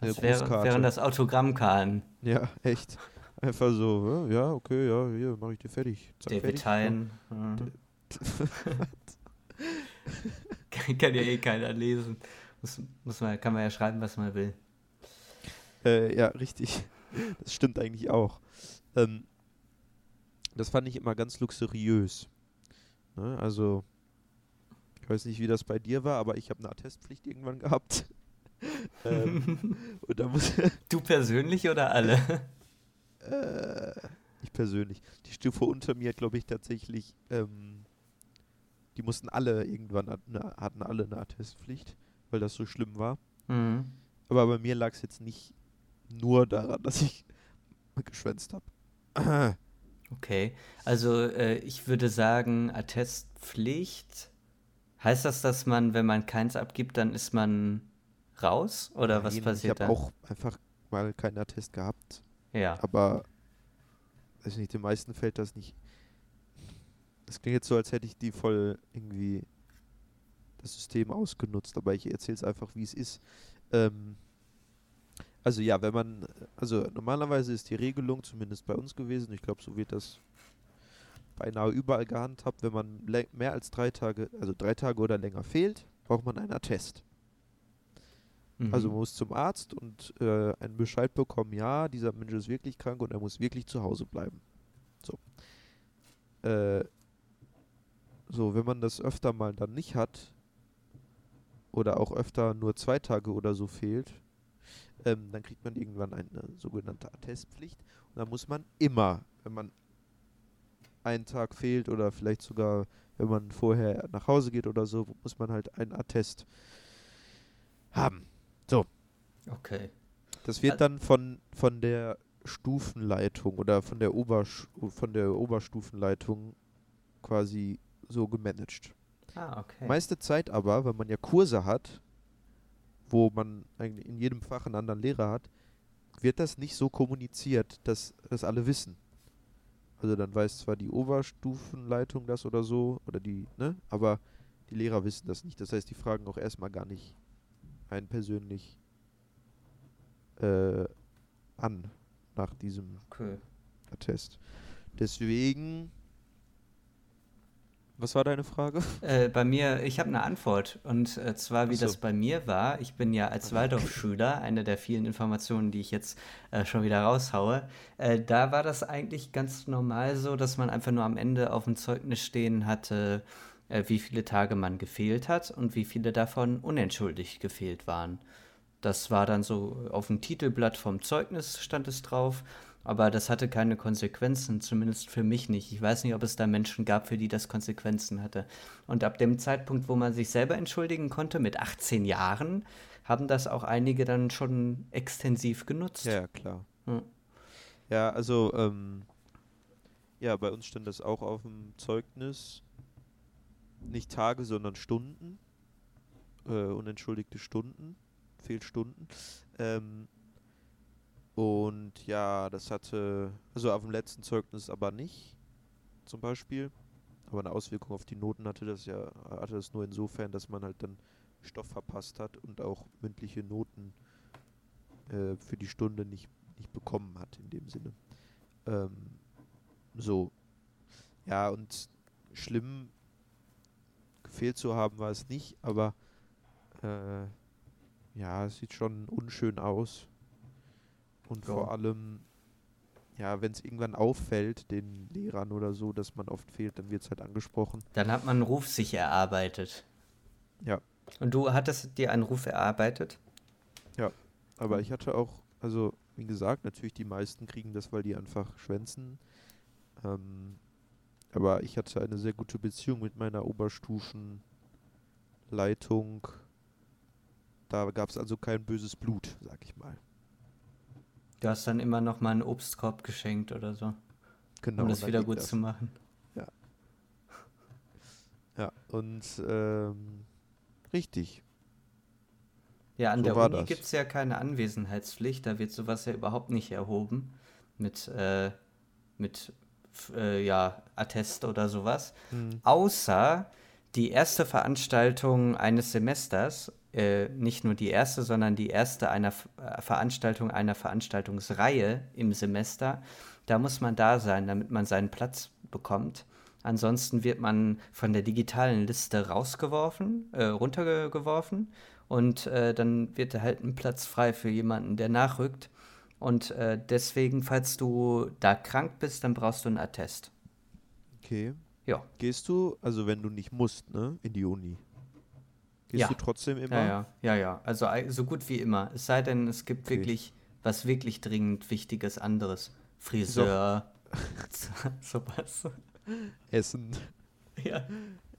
Als wäre, wären das Autogrammkarten. Ja, echt. Einfach so, ja, okay, ja, hier, mache ich dir fertig. Zack, David Hein. Ja. kann, kann ja eh keiner lesen. Muss, muss man, kann man ja schreiben, was man will. Äh, ja, richtig. Das stimmt eigentlich auch. Ähm, das fand ich immer ganz luxuriös. Ne? Also, ich weiß nicht, wie das bei dir war, aber ich habe eine Attestpflicht irgendwann gehabt. ähm, und da muss du persönlich oder alle? äh, ich persönlich. Die Stufe unter mir, glaube ich, tatsächlich, ähm, die mussten alle irgendwann, eine, hatten alle eine Attestpflicht, weil das so schlimm war. Mhm. Aber bei mir lag es jetzt nicht nur daran, dass ich geschwänzt habe. Okay, also äh, ich würde sagen, Attestpflicht. Heißt das, dass man, wenn man keins abgibt, dann ist man raus? Oder Nein, was passiert da? Ich habe auch einfach mal keinen Attest gehabt. Ja. Aber, weiß nicht, den meisten fällt das nicht. Das klingt jetzt so, als hätte ich die voll irgendwie das System ausgenutzt, aber ich erzähle es einfach, wie es ist. Ähm, also ja, wenn man, also normalerweise ist die Regelung zumindest bei uns gewesen, ich glaube, so wird das beinahe überall gehandhabt, wenn man mehr als drei Tage, also drei Tage oder länger fehlt, braucht man einen Attest. Mhm. Also man muss zum Arzt und äh, einen Bescheid bekommen, ja, dieser Mensch ist wirklich krank und er muss wirklich zu Hause bleiben. So. Äh, so, wenn man das öfter mal dann nicht hat, oder auch öfter nur zwei Tage oder so fehlt, ähm, dann kriegt man irgendwann eine sogenannte Attestpflicht. Und dann muss man immer, wenn man einen Tag fehlt oder vielleicht sogar, wenn man vorher nach Hause geht oder so, muss man halt einen Attest haben. So. Okay. Das wird dann von, von der Stufenleitung oder von der, Obersch von der Oberstufenleitung quasi so gemanagt. Ah, okay. Meiste Zeit aber, wenn man ja Kurse hat, wo man in jedem Fach einen anderen Lehrer hat, wird das nicht so kommuniziert, dass das alle wissen. Also dann weiß zwar die Oberstufenleitung das oder so, oder die, ne, aber die Lehrer wissen das nicht. Das heißt, die fragen auch erstmal gar nicht einen persönlich äh, an nach diesem okay. Attest. Deswegen was war deine Frage? Äh, bei mir, ich habe eine Antwort. Und äh, zwar, wie so. das bei mir war. Ich bin ja als Waldorfschüler, eine der vielen Informationen, die ich jetzt äh, schon wieder raushaue. Äh, da war das eigentlich ganz normal so, dass man einfach nur am Ende auf dem Zeugnis stehen hatte, äh, wie viele Tage man gefehlt hat und wie viele davon unentschuldigt gefehlt waren. Das war dann so auf dem Titelblatt vom Zeugnis stand es drauf. Aber das hatte keine Konsequenzen, zumindest für mich nicht. Ich weiß nicht, ob es da Menschen gab, für die das Konsequenzen hatte. Und ab dem Zeitpunkt, wo man sich selber entschuldigen konnte, mit 18 Jahren, haben das auch einige dann schon extensiv genutzt. Ja, klar. Ja, ja also, ähm, ja, bei uns stand das auch auf dem Zeugnis. Nicht Tage, sondern Stunden. Äh, unentschuldigte Stunden. Fehlstunden. Ähm, und ja, das hatte, also auf dem letzten Zeugnis aber nicht, zum Beispiel. Aber eine Auswirkung auf die Noten hatte das ja, hatte das nur insofern, dass man halt dann Stoff verpasst hat und auch mündliche Noten äh, für die Stunde nicht, nicht bekommen hat in dem Sinne. Ähm, so. Ja, und schlimm gefehlt zu haben war es nicht, aber äh, ja, es sieht schon unschön aus. Und ja. vor allem, ja, wenn es irgendwann auffällt, den Lehrern oder so, dass man oft fehlt, dann wird es halt angesprochen. Dann hat man einen Ruf sich erarbeitet. Ja. Und du hattest dir einen Ruf erarbeitet? Ja, aber ich hatte auch, also wie gesagt, natürlich die meisten kriegen das, weil die einfach schwänzen. Ähm, aber ich hatte eine sehr gute Beziehung mit meiner Oberstufenleitung. Da gab es also kein böses Blut, sag ich mal. Du hast dann immer noch mal einen Obstkorb geschenkt oder so. Genau. Um das wieder gut das. zu machen. Ja. Ja, und ähm, richtig. Ja, an so der Uni gibt es ja keine Anwesenheitspflicht, da wird sowas ja überhaupt nicht erhoben. Mit, äh, mit äh, ja, Attest oder sowas. Hm. Außer die erste Veranstaltung eines Semesters äh, nicht nur die erste, sondern die erste einer äh, Veranstaltung einer Veranstaltungsreihe im Semester. Da muss man da sein, damit man seinen Platz bekommt. Ansonsten wird man von der digitalen Liste rausgeworfen, äh, runtergeworfen und äh, dann wird halt ein Platz frei für jemanden, der nachrückt. Und äh, deswegen, falls du da krank bist, dann brauchst du einen Attest. Okay. Ja. Gehst du, also wenn du nicht musst, ne, in die Uni? Gehst ja. du trotzdem immer? Ja, ja, ja, ja. Also so gut wie immer. Es sei denn, es gibt okay. wirklich was wirklich dringend Wichtiges anderes. Friseur, so. sowas. Essen. Ja.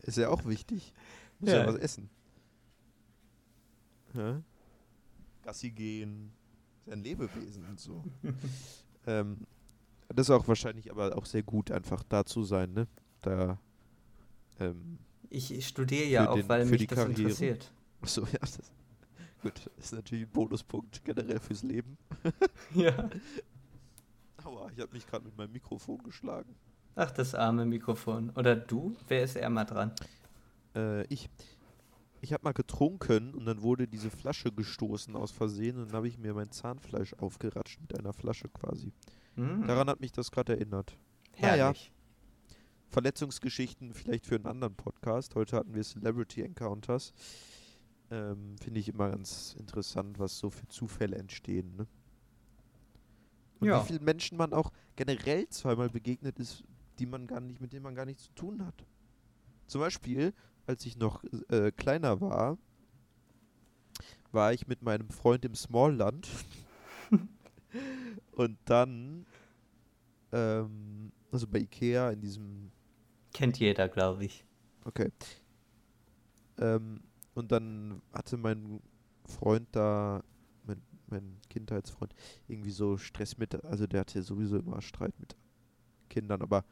Ist ja auch wichtig. Muss ja, ja was essen. Ja? Gassi gehen. ist ja ein Lebewesen und so. ähm, das ist auch wahrscheinlich aber auch sehr gut, einfach da zu sein, ne? Da. Ähm, ich studiere ja auch, den- weil mich die das Karriere. interessiert. so, ja, das, gut, ist natürlich ein Bonuspunkt generell fürs Leben. Ja. Aua, ich habe mich gerade mit meinem Mikrofon geschlagen. Ach, das arme Mikrofon. Oder du? Wer ist eher mal dran? Äh, ich. Ich habe mal getrunken und dann wurde diese Flasche gestoßen aus Versehen und dann habe ich mir mein Zahnfleisch aufgeratscht mit einer Flasche quasi. Hm, Daran hat mich das gerade erinnert. naja. Verletzungsgeschichten vielleicht für einen anderen Podcast. Heute hatten wir Celebrity Encounters. Ähm, Finde ich immer ganz interessant, was so für Zufälle entstehen. Ne? Und Ja. wie vielen Menschen man auch generell zweimal begegnet ist, die man gar nicht, mit denen man gar nichts zu tun hat. Zum Beispiel, als ich noch äh, kleiner war, war ich mit meinem Freund im Smallland. Und dann, ähm, also bei Ikea in diesem Kennt jeder, glaube ich. Okay. Ähm, und dann hatte mein Freund da, mein, mein Kindheitsfreund, irgendwie so Stress mit, also der hatte sowieso immer Streit mit Kindern, aber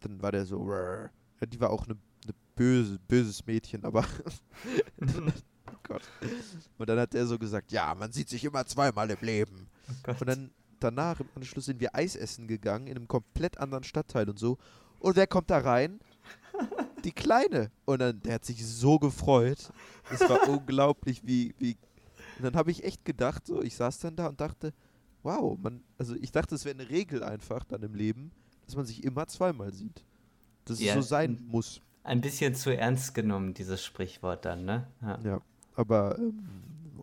dann war der so, ja, die war auch eine ne böse, böses Mädchen, aber oh Gott. Und dann hat er so gesagt, ja, man sieht sich immer zweimal im Leben. Oh. Und dann danach im Anschluss sind wir Eis essen gegangen in einem komplett anderen Stadtteil und so. Und wer kommt da rein? Die Kleine. Und dann, der hat sich so gefreut. Es war unglaublich, wie, wie. Und dann habe ich echt gedacht, so, ich saß dann da und dachte, wow, man, also ich dachte, es wäre eine Regel einfach dann im Leben, dass man sich immer zweimal sieht. Dass Ja, es so sein muss. Ein bisschen zu ernst genommen, dieses Sprichwort dann, ne? Ja. Ja. Aber, ähm,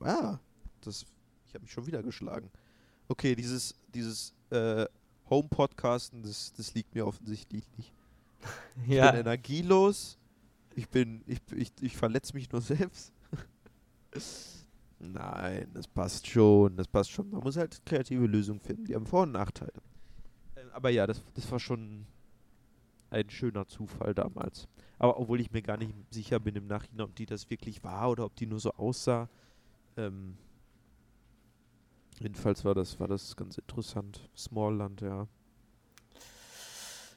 ja, das, ich habe mich schon wieder geschlagen. Okay, dieses, dieses äh, Home-Podcasten, das, das liegt mir offensichtlich nicht. Ich Ja. bin energielos. Ich bin, ich, ich, ich verletze mich nur selbst. Nein, das passt schon, das passt schon. Man muss halt kreative Lösungen finden, die haben Vor- und Nachteile. Ähm, aber ja, das, das war schon ein schöner Zufall damals. Aber obwohl ich mir gar nicht sicher bin im Nachhinein, ob die das wirklich war oder ob die nur so aussah. Ähm, jedenfalls war das, war das ganz interessant. Smallland, ja.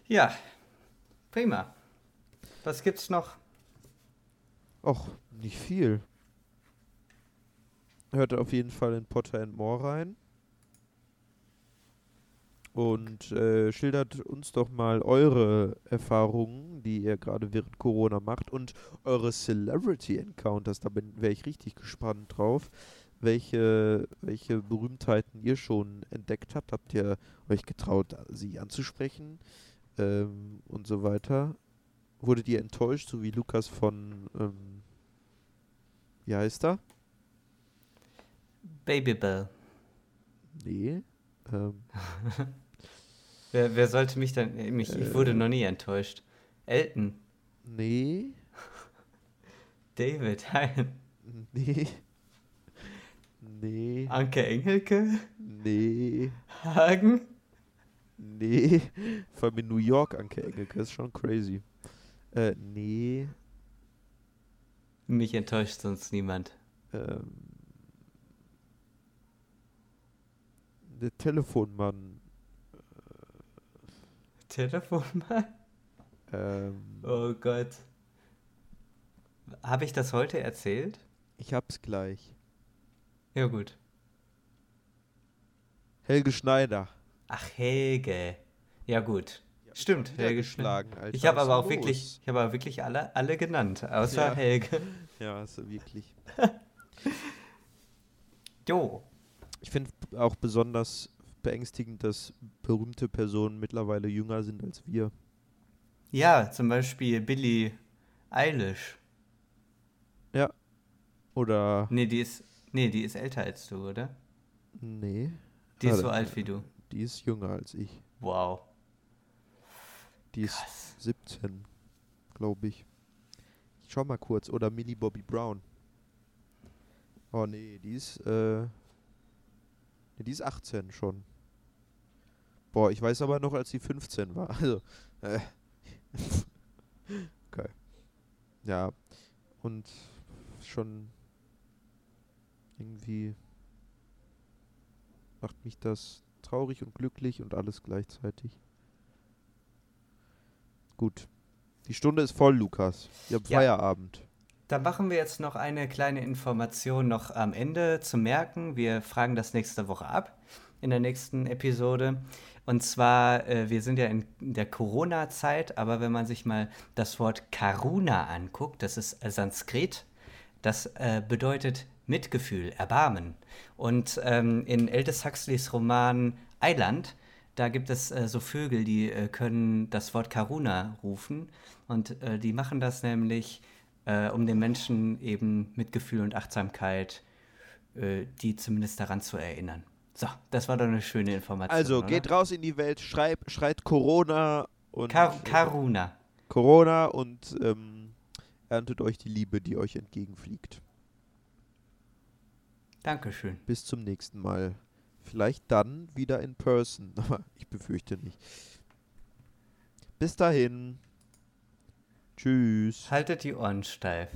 ja. Prima. Was gibt's noch? Och, nicht viel. Hört auf jeden Fall in Potter and More rein. Und äh, schildert uns doch mal eure Erfahrungen, die ihr gerade während Corona macht und eure Celebrity Encounters. Da wäre ich richtig gespannt drauf. Welche, welche Berühmtheiten ihr schon entdeckt habt. Habt ihr euch getraut, sie anzusprechen? Ähm, und so weiter. Wurdet ihr enttäuscht, so wie Lukas von, ähm, wie heißt er? Babybell. Nee. Ähm, Wer, wer sollte mich dann. äh, Mich, ich wurde Äh. noch nie enttäuscht. Elton. nee. David. Hein. Nee. Nee. Anke Engelke. Nee. Hagen. Nee. Vor allem in New York, Anke Engelke, ist schon crazy. Äh, nee. Mich enttäuscht sonst niemand. Ähm, der Telefonmann. Telefonmann? Ähm, Oh Gott. Habe ich das heute erzählt? ich hab's gleich. Ja, gut. Helge Schneider. Ach, Helge. Ja, gut. Hab Stimmt, Helge Alter. Ich habe aber auch wirklich, ich habe aber wirklich alle, alle genannt, außer Ja. Helge. Ja, also wirklich. Jo. Ich finde auch besonders beängstigend, dass berühmte Personen mittlerweile jünger sind als wir. Ja, zum Beispiel Billie Eilish. Oder. Nee, die ist, nee, die ist älter als du, oder? Nee. Die ist so alt wie du. Die ist jünger als ich. Wow. Die ist Krass. 17, glaube ich. Ich schau mal kurz. Oder Millie Bobby Brown. Oh nee, die ist, äh. Nee, die ist 18 schon. Boah, ich weiß aber noch, als sie 15 war. Also, äh. okay. Ja. Und schon irgendwie macht mich das traurig und glücklich und alles gleichzeitig. Gut. Die Stunde ist voll, Lukas. Wir haben Ja. Feierabend. Da machen wir jetzt noch eine kleine Information noch am Ende zu merken. Wir fragen das nächste Woche ab in der nächsten Episode. Und zwar, äh, wir sind ja in der Corona-Zeit, aber wenn man sich mal das Wort Karuna anguckt, das ist Sanskrit, das äh, bedeutet Mitgefühl, Erbarmen. Und ähm, in Aldous Huxleys Roman Eiland, da gibt es äh, so Vögel, die äh, können das Wort Karuna rufen. Und äh, die machen das nämlich, äh, um den Menschen eben Mitgefühl und Achtsamkeit, äh, die zumindest daran zu erinnern. So, das war doch eine schöne Information. Also, oder? geht raus in die Welt, schreib, schreit Corona und Kar Karuna. Corona und ähm, erntet euch die Liebe, die euch entgegenfliegt. Dankeschön. Bis zum nächsten Mal. Vielleicht dann wieder in person, aber ich befürchte nicht. Bis dahin. Tschüss. Haltet die Ohren steif.